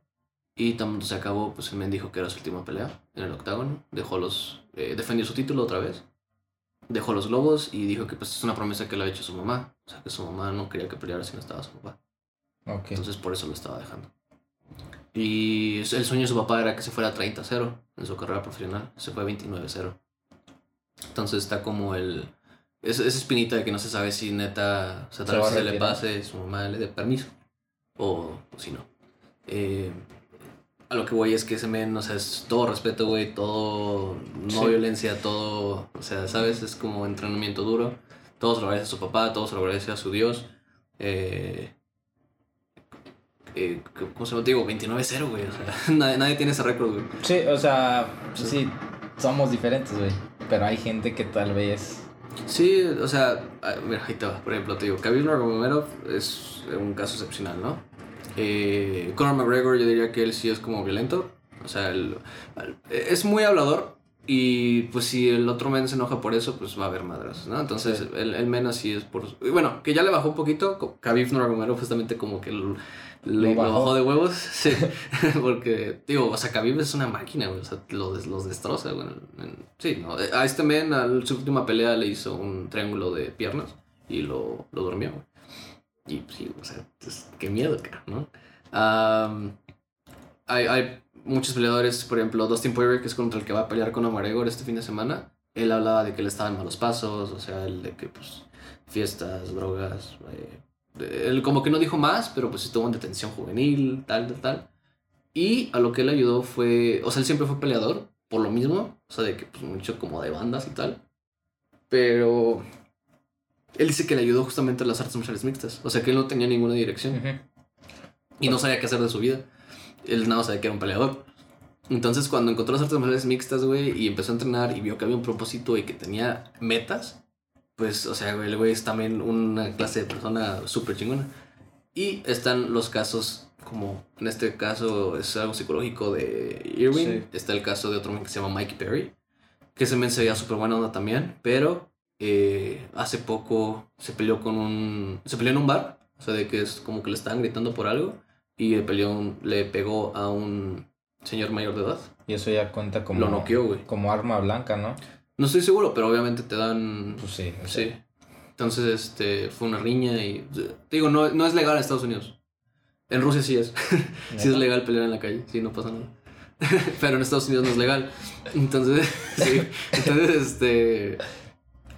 Y cuando se acabó, pues el men dijo que era su última pelea en el octágono, dejó los, eh, defendió su título otra vez, dejó los globos y dijo que pues es una promesa que le ha hecho su mamá, o sea, que su mamá no quería que peleara si no estaba su papá. Okay. Entonces por eso lo estaba dejando. Y el sueño de su papá era que se fuera 30-0 en su carrera profesional, se fue 29-0. Entonces está como el esa, espinita de que no se sabe si neta, o sea, tal vez se le pase, su mamá le dé permiso, o, si no. Eh, a lo que voy es que ese men, o sea, es todo respeto, güey, todo no Sí. violencia, todo, o sea, ¿sabes? Es como entrenamiento duro. Todo se lo agradece a su papá, todo se lo agradece a su Dios. Eh, eh, ¿Cómo se lo digo? 29-0, güey. O sea, nadie, nadie tiene ese récord, güey. Sí, o sea, Sí. sí, somos diferentes, güey. Pero hay gente que tal vez. Sí, o sea, mira, ahí te va. Por ejemplo, te digo, Khabib Nurmagomedov es un caso excepcional, ¿no? Eh, Conor McGregor, yo diría que él sí es como violento. O sea, él- es muy hablador. Y pues si el otro men se enoja por eso, pues va a haber madras, ¿no? Entonces, Sí. el, el men así es por... y Bueno, que ya le bajó un poquito. Khabib Nurmagomedov justamente como que lo, le- lo bajó. de huevos. Sí, porque, digo, o sea, Khabib es una máquina, güey. O sea, lo des- los destroza, güey. Sí, ¿no? A este men, a su última pelea, le hizo un triángulo de piernas y lo, lo durmió, güey. Y pues, sí, o sea, pues, qué miedo, ¿no? Am, hay, hay muchos peleadores, por ejemplo, Dustin Poirier, que es contra el que va a pelear con McGregor este fin de semana. Él hablaba de que él estaba en malos pasos, o sea, el de que, pues, fiestas, drogas. eh, él como que no dijo más, pero pues estuvo en detención juvenil, tal, tal, tal. Y a lo que él ayudó fue, o sea, él siempre fue peleador, por lo mismo, o sea, de que pues mucho como de bandas y tal. Pero él dice que le ayudó justamente a las artes marciales mixtas, o sea, que él no tenía ninguna dirección y no sabía qué hacer de su vida. Él nada más sabía que era un peleador. Entonces, cuando encontró las artes marciales mixtas, güey, y empezó a entrenar y vio que había un propósito y que tenía metas, pues, o sea, el güey es también una clase de persona súper chingona. Y están los casos, como en este caso es algo psicológico de Irwin. Sí. Está el caso de otro men que se llama Mike Perry, que ese men se veía súper buena onda también, pero eh, hace poco se peleó con un. Se peleó en un bar, o sea, de que es como que le estaban gritando por algo y le, peleó un- le pegó a un señor mayor de edad. Y eso ya cuenta como. Lo noqueó, güey. Como arma blanca, ¿no? No estoy seguro, pero obviamente te dan. Pues sí. o sea, Sí. Entonces, este, fue una riña y. Te digo, no, no es legal en Estados Unidos. En Rusia sí es. sí es legal pelear en la calle, sí, no pasa nada. Pero en Estados Unidos no es legal. Entonces, sí. Entonces, este.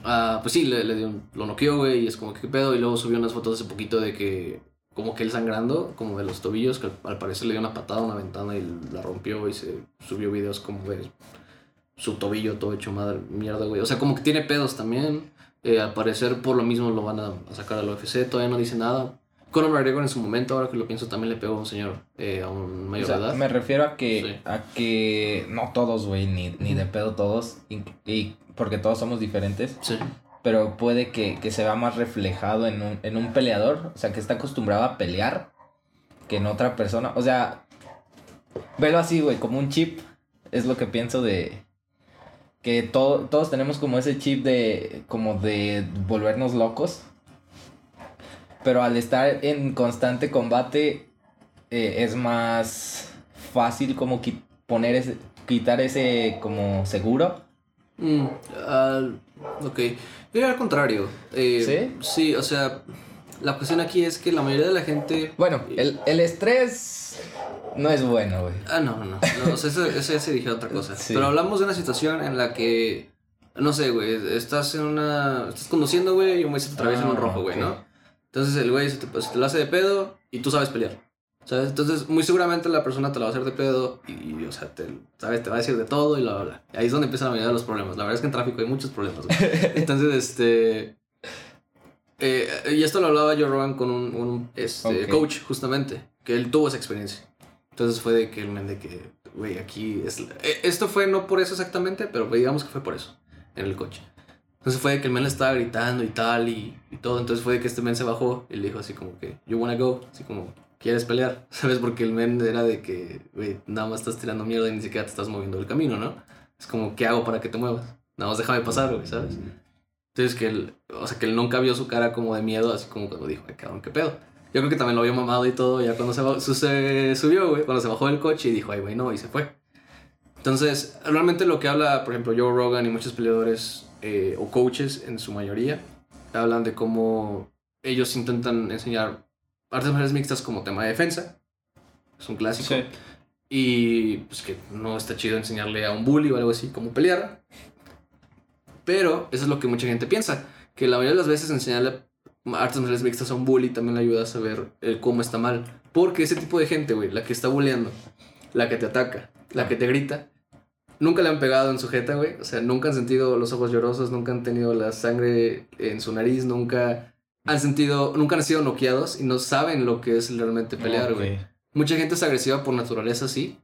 Ah, pues sí, le, le dio un- lo noqueó, güey, y es como que qué pedo. Y luego subió unas fotos hace poquito de que. Como que él sangrando, como de los tobillos, que al, al parecer le dio una patada a una ventana y la rompió y se subió videos como de su tobillo todo hecho madre, mierda, güey. O sea, como que tiene pedos también. Eh, al parecer, por lo mismo lo van a, a sacar al UFC. Todavía no dice nada. Conor McGregor en su momento, ahora que lo pienso, también le pegó a un señor, eh, a un O mayor sea, de edad. me refiero a que, Sí. a que no todos, güey, ni, ni de pedo todos, y, y porque todos somos diferentes, Sí. pero puede que, que se vea más reflejado en un, en un peleador, o sea, que está acostumbrado a pelear que en otra persona, o sea, velo así, güey, como un chip, es lo que pienso de que to- todos tenemos como ese chip de, como de volvernos locos, pero al estar en constante combate eh, es más fácil como qui- poner ese, quitar ese como seguro. Mm, al- ok. Yo al contrario. Eh, ¿Sí? Sí, o sea, la cuestión aquí es que la mayoría de la gente. Bueno, el, el estrés no es bueno, güey. Ah, no, no, no. no o sea, eso, eso ya se dije otra cosa. Sí. Pero hablamos de una situación en la que. No sé, güey. Estás en una. Estás conduciendo, güey, y un güey se te atraviesa en un Ah, rojo, güey. ¿no? Entonces el güey se te, se te lo hace de pedo y tú sabes pelear. ¿Sabes? Entonces, muy seguramente la persona te la va a hacer de pedo y, y, o sea, te, ¿sabes? Te va a decir de todo y bla, bla, bla. Ahí es donde empiezan la mayoría de los problemas. La verdad es que en tráfico hay muchos problemas, güey. Entonces, este. eh, y esto lo hablaba yo, Rogan, con un, un, este, Ok. coach, justamente, que él tuvo esa experiencia. Entonces fue de que el men de que, güey, aquí es. eh, Esto fue no por eso exactamente, pero digamos que fue por eso, en el coche. Entonces fue de que el men le estaba gritando y tal y, y todo. Entonces fue de que este men se bajó y le dijo así como que, you wanna go, así como, ¿quieres pelear? ¿Sabes? Porque el men era de que, güey, nada más estás tirando mierda y ni siquiera te estás moviendo del camino, ¿no? Es como, ¿qué hago para que te muevas? Nada más déjame pasar, güey, ¿sabes? Entonces que él, o sea, que él nunca vio su cara como de miedo, así como cuando dijo, ay, cabrón, qué pedo. Yo creo que también lo vio mamado y todo, ya cuando se, su- se subió, güey, cuando se bajó del coche y dijo, ay, güey, no, y se fue. Entonces, realmente lo que habla, por ejemplo, Joe Rogan y muchos peleadores eh, o coaches en su mayoría, hablan de cómo ellos intentan enseñar artes marciales mixtas como tema de defensa. Es un clásico. Y pues que no está chido enseñarle a un bully o algo así cómo pelear. Pero eso es lo que mucha gente piensa. Que la mayoría de las veces enseñarle artes marciales mixtas a un bully también le ayuda a saber eh, cómo está mal. Porque ese tipo de gente, güey, la que está bulleando, la que te ataca, la que te grita. Nunca le han pegado en su jeta, güey. O sea, nunca han sentido los ojos llorosos, nunca han tenido la sangre en su nariz, nunca han sentido, nunca han sido noqueados y no saben lo que es realmente pelear, güey. Mucha gente es agresiva por naturaleza, sí,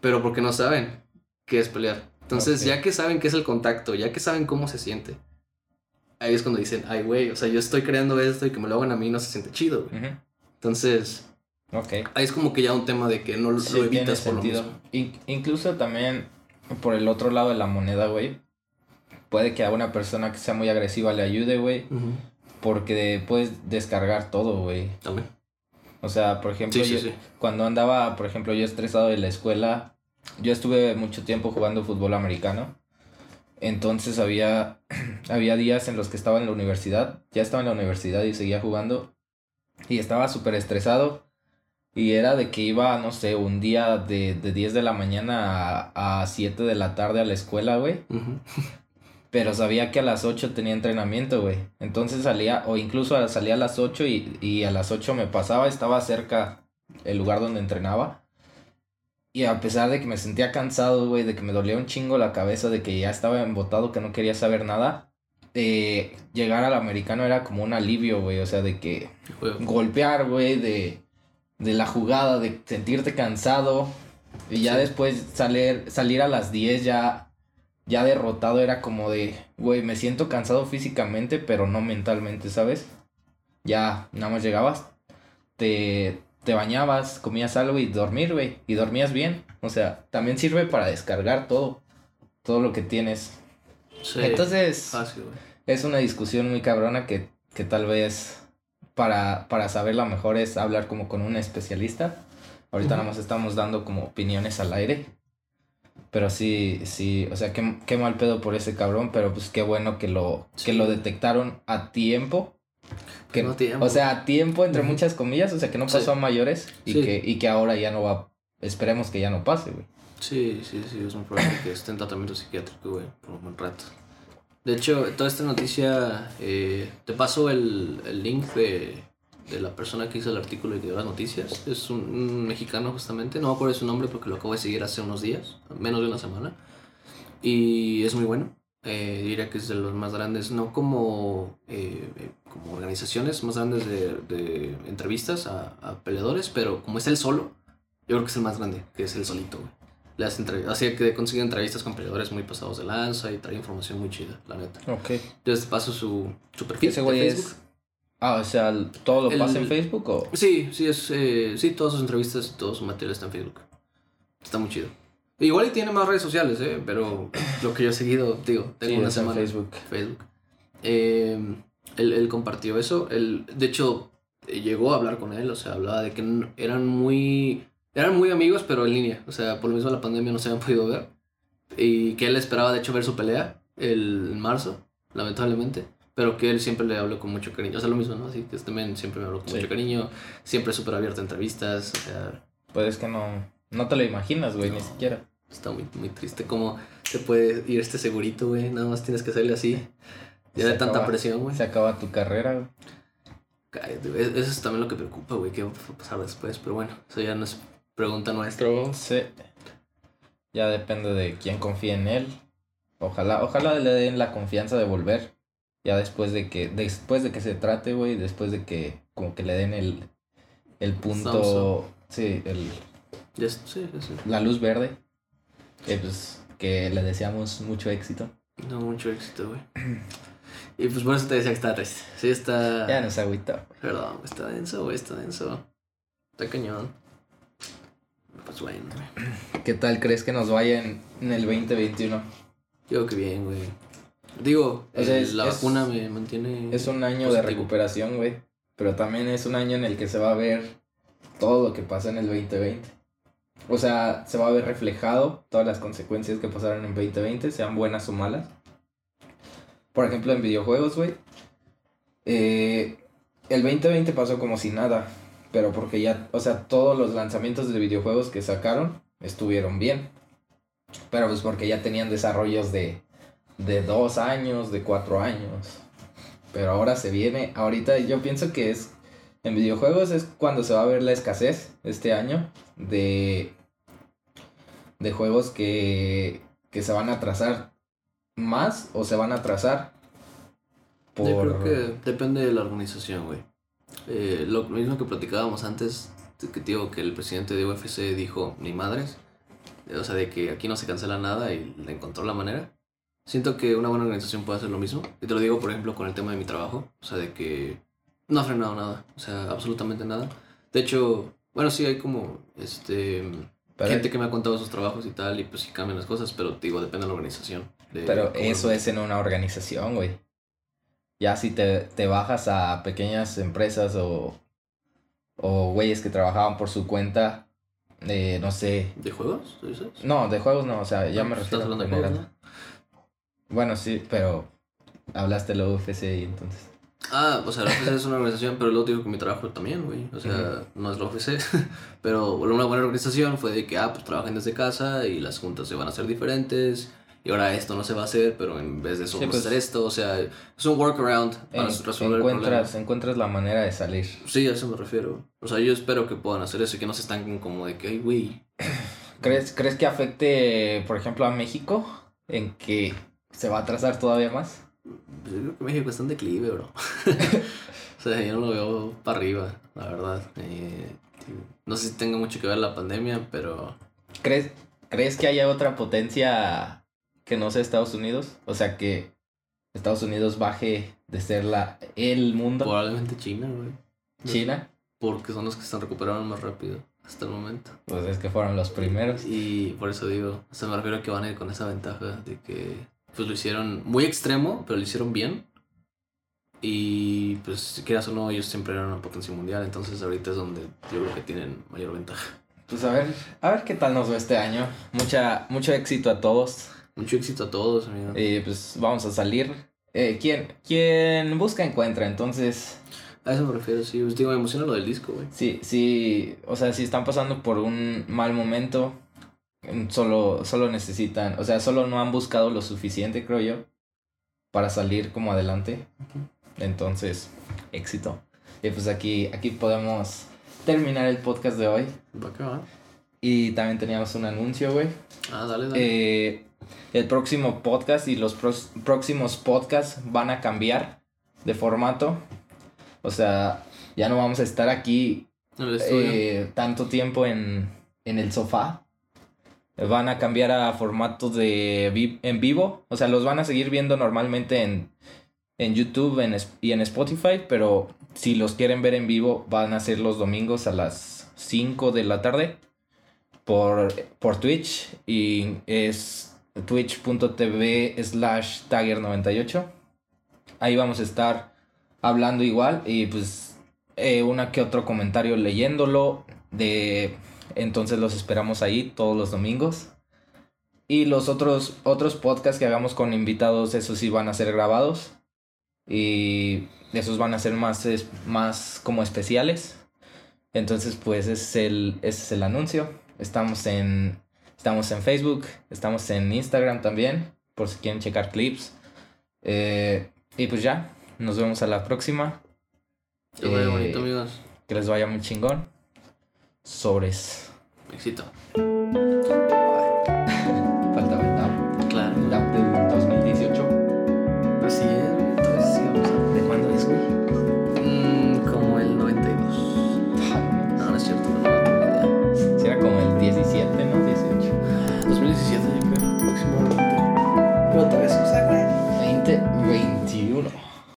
pero porque no saben qué es pelear. Entonces, ya que saben qué es el contacto, ya que saben cómo se siente, ahí es cuando dicen, ay, güey, o sea, yo estoy creando esto y que me lo hagan a mí no se siente chido, güey. Entonces, ahí es como que ya un tema de que no lo, Sí, evitas por lo mismo. In- incluso también por el otro lado de la moneda, güey. Puede que a una persona que sea muy agresiva le ayude, güey. Porque puedes descargar todo, güey. También. O sea, por ejemplo, Sí, sí, yo- sí. cuando andaba, por ejemplo, yo estresado de la escuela, yo estuve mucho tiempo jugando fútbol americano. Entonces había, había días en los que estaba en la universidad, ya estaba en la universidad y seguía jugando. Y estaba súper estresado. Y era de que iba, no sé, un día de, de 10 de la mañana a, a 7 de la tarde a la escuela, güey. Ujú. Pero sabía que a las 8 tenía entrenamiento, güey. Entonces salía, o incluso salía a las 8 y, y a las 8 me pasaba, estaba cerca el lugar donde entrenaba. Y a pesar de que me sentía cansado, güey, de que me dolía un chingo la cabeza, de que ya estaba embotado, que no quería saber nada, eh, llegar al americano era como un alivio, güey. O sea, de que Juego. golpear, güey, de, de la jugada, de sentirte cansado. Y ya Sí. después salir, salir a las 10 ya, ya derrotado era como de, güey, me siento cansado físicamente, pero no mentalmente, ¿sabes? Ya, nada más llegabas, te, te bañabas, comías algo y dormir, güey, y dormías bien. O sea, también sirve para descargar todo, todo lo que tienes. Sí. Entonces, Fácil, es una discusión muy cabrona que, que tal vez para, para saberla mejor es hablar como con un especialista. Ahorita nada más estamos dando como opiniones al aire. Pero sí, sí, o sea, qué, qué mal pedo por ese cabrón, pero pues qué bueno que lo, que lo detectaron a tiempo. Que, No tiempo. O sea, a tiempo entre muchas comillas, o sea, que no Sí. pasó a mayores y, Sí. que, y que ahora ya no va, esperemos que ya no pase, güey. Sí, sí, sí, es muy probable que esté en tratamiento psiquiátrico, güey, por un buen rato. De hecho, toda esta noticia, eh, te paso el, el link de, de la persona que hizo el artículo y que dio las noticias. Es un, un mexicano justamente, no me acuerdo su nombre porque lo acabo de seguir hace unos días, menos de una semana. Y es muy bueno. Eh, diría que es de los más grandes, no como, eh, eh, como organizaciones más grandes de, de entrevistas a, a peleadores, pero como es él solo, yo creo que es el más grande, que es el solito, güey. Entrev- Así que consigue entrevistas con peleadores muy pasados de lanza y trae información muy chida, la neta. Ok. Te paso su, su perfil Ese güey es... Ah, o sea, ¿todo lo El- pasa en Facebook o...? Sí, sí, es, eh, sí, todas sus entrevistas y todo su material está en Facebook. Está muy chido. Igual y tiene más redes sociales, eh, pero lo que yo he seguido, digo, tengo Sí, una es en semana. Facebook. Facebook. Eh, él, él compartió eso. Él, de hecho, eh, llegó a hablar con él. O sea, hablaba de que eran muy. Eran muy amigos, pero en línea. O sea, por lo mismo la pandemia no se habían podido ver. Y que él esperaba, de hecho, ver su pelea el, en marzo, lamentablemente. Pero que él siempre le habló con mucho cariño. O sea, lo mismo, ¿no? Así que también siempre me habló con Sí. mucho cariño. Siempre súper abierto a entrevistas. O sea, Pues es que no, no te lo imaginas, güey, ni siquiera. está muy, muy triste. Cómo se puede ir este segurito, güey. Nada más tienes que hacerle así. Ya Se de tanta presión, güey. Se acaba tu carrera, güey. Cállate, güey. Eso es también lo que preocupa, güey. ¿Qué va a pasar después? Pero bueno, eso ya no es pregunta nuestra. Sí. Ya depende de quién confíe en él. Ojalá, ojalá le den la confianza de volver. Ya después de que, después de que se trate, güey, después de que como que le den el, el punto, sí, el, sí, sí, la luz verde. Eh, pues que le deseamos mucho éxito. No, mucho éxito, güey. Y pues por eso te decía que está triste. Sí, está. Ya nos agüita. Perdón, está denso, güey, está denso. Está cañón. Pues bueno, güey. ¿Qué tal crees que nos vaya en, en el 2021? Digo que bien, güey. Digo, O sea, es- la es- vacuna me mantiene. Es un año de recuperación, güey. Pero también es un año en el que se va a ver todo lo que pasó en el 2020. O sea, se va a ver reflejado todas las consecuencias que pasaron en 2020, sean buenas o malas. Por ejemplo, en videojuegos, güey. eh, el 2020 pasó como si nada. Pero porque ya, o sea, todos los lanzamientos de videojuegos que sacaron estuvieron bien. Pero pues porque ya tenían desarrollos de, de dos años, de cuatro años. Pero ahora se viene, ahorita yo pienso que es, en videojuegos es cuando se va a ver la escasez este año de, de juegos que, que se van a atrasar más o se van a atrasar por... Yo creo que depende de la organización, güey. Eh, lo mismo que platicábamos antes, que digo que el presidente de UFC dijo, ni madres, o sea, de que aquí no se cancela nada y le encontró la manera. Siento que una buena organización puede hacer lo mismo. Y te lo digo, por ejemplo, con el tema de mi trabajo. O sea, de que no ha frenado nada. O sea, absolutamente nada. De hecho, bueno, sí hay como este gente que me ha contado sus trabajos y tal, y pues sí cambian las cosas, pero digo, depende de la organización. pero eso es en una organización, güey. Ya si te, te bajas a pequeñas empresas o, o güeyes que trabajaban por su cuenta, eh, no sé. ¿De juegos? No, de juegos no, o sea, ya me refiero a general. Bueno, sí, pero hablaste de la UFC y entonces. Ah, o sea, la UFC es una organización, pero luego digo que mi trabajo también, güey. O sea, no es la UFC. pero una buena organización fue de que, ah, pues trabajen desde casa y las juntas se van a hacer diferentes. Y ahora esto no se va a hacer, pero en vez de eso vamos a pues, hacer esto. O sea, es un workaround para resolver encuentras, Encuentras la manera de salir. Sí, a eso me refiero. O sea, yo espero que puedan hacer eso y que no se estanquen como de que, ay, güey. ¿Crees, ¿Crees que afecte, por ejemplo, a México? En que se va a atrasar todavía más. Pues yo creo que México está en declive, bro. o sea, yo no lo veo para arriba, la verdad. Eh, no sé si tenga mucho que ver la pandemia, pero... ¿Crees, ¿Crees que haya otra potencia que no sea Estados Unidos? O sea, que Estados Unidos baje de ser la el mundo. Probablemente China, güey. ¿China? Porque son los que se recuperaron más rápido hasta el momento. Pues es que fueron los primeros. Y por eso digo, o sea, me refiero a que van a ir con esa ventaja de que pues lo hicieron muy extremo, pero lo hicieron bien. Y pues, si quieras o no, ellos siempre eran una potencia mundial, entonces ahorita es donde yo creo que tienen mayor ventaja. Pues a ver, a ver qué tal nos va este año. Mucha, mucho éxito a todos. Mucho éxito a todos, amigo. Y pues vamos a salir. Eh, quien, quien busca encuentra, entonces. A eso me refiero, sí. Pues, digo, me emociona lo del disco, güey. Sí, sí. O sea, si están pasando por un mal momento, Solo, solo necesitan, o sea, solo no han buscado lo suficiente, creo yo, para salir como adelante. Entonces, éxito. Y pues aquí, aquí podemos terminar el podcast de hoy. Y también teníamos un anuncio, güey. Ah, dale, dale. Eh, el próximo podcast y los próximos podcasts van a cambiar de formato. O sea, ya no vamos a estar aquí eh, tanto tiempo en, en el sofá van a cambiar a formato de en vivo. O sea, los van a seguir viendo normalmente en, en YouTube y en Spotify, pero si los quieren ver en vivo, van a ser los domingos a las 5 de la tarde por, por Twitch y es twitch.tv slash tagger98. Ahí vamos a estar hablando igual y pues eh, una que otro comentario leyéndolo de entonces los esperamos ahí todos los domingos. Y los otros, otros podcasts que hagamos con invitados, esos sí van a ser grabados. Y esos van a ser más, más como especiales. Entonces, pues ese es el, ese es el anuncio. Estamos en, estamos en Facebook, estamos en Instagram también, por si quieren checar clips. Eh, y pues ya, nos vemos a la próxima. Que vaya bonito, amigos. Que les vaya muy chingón. Sobres. Éxito.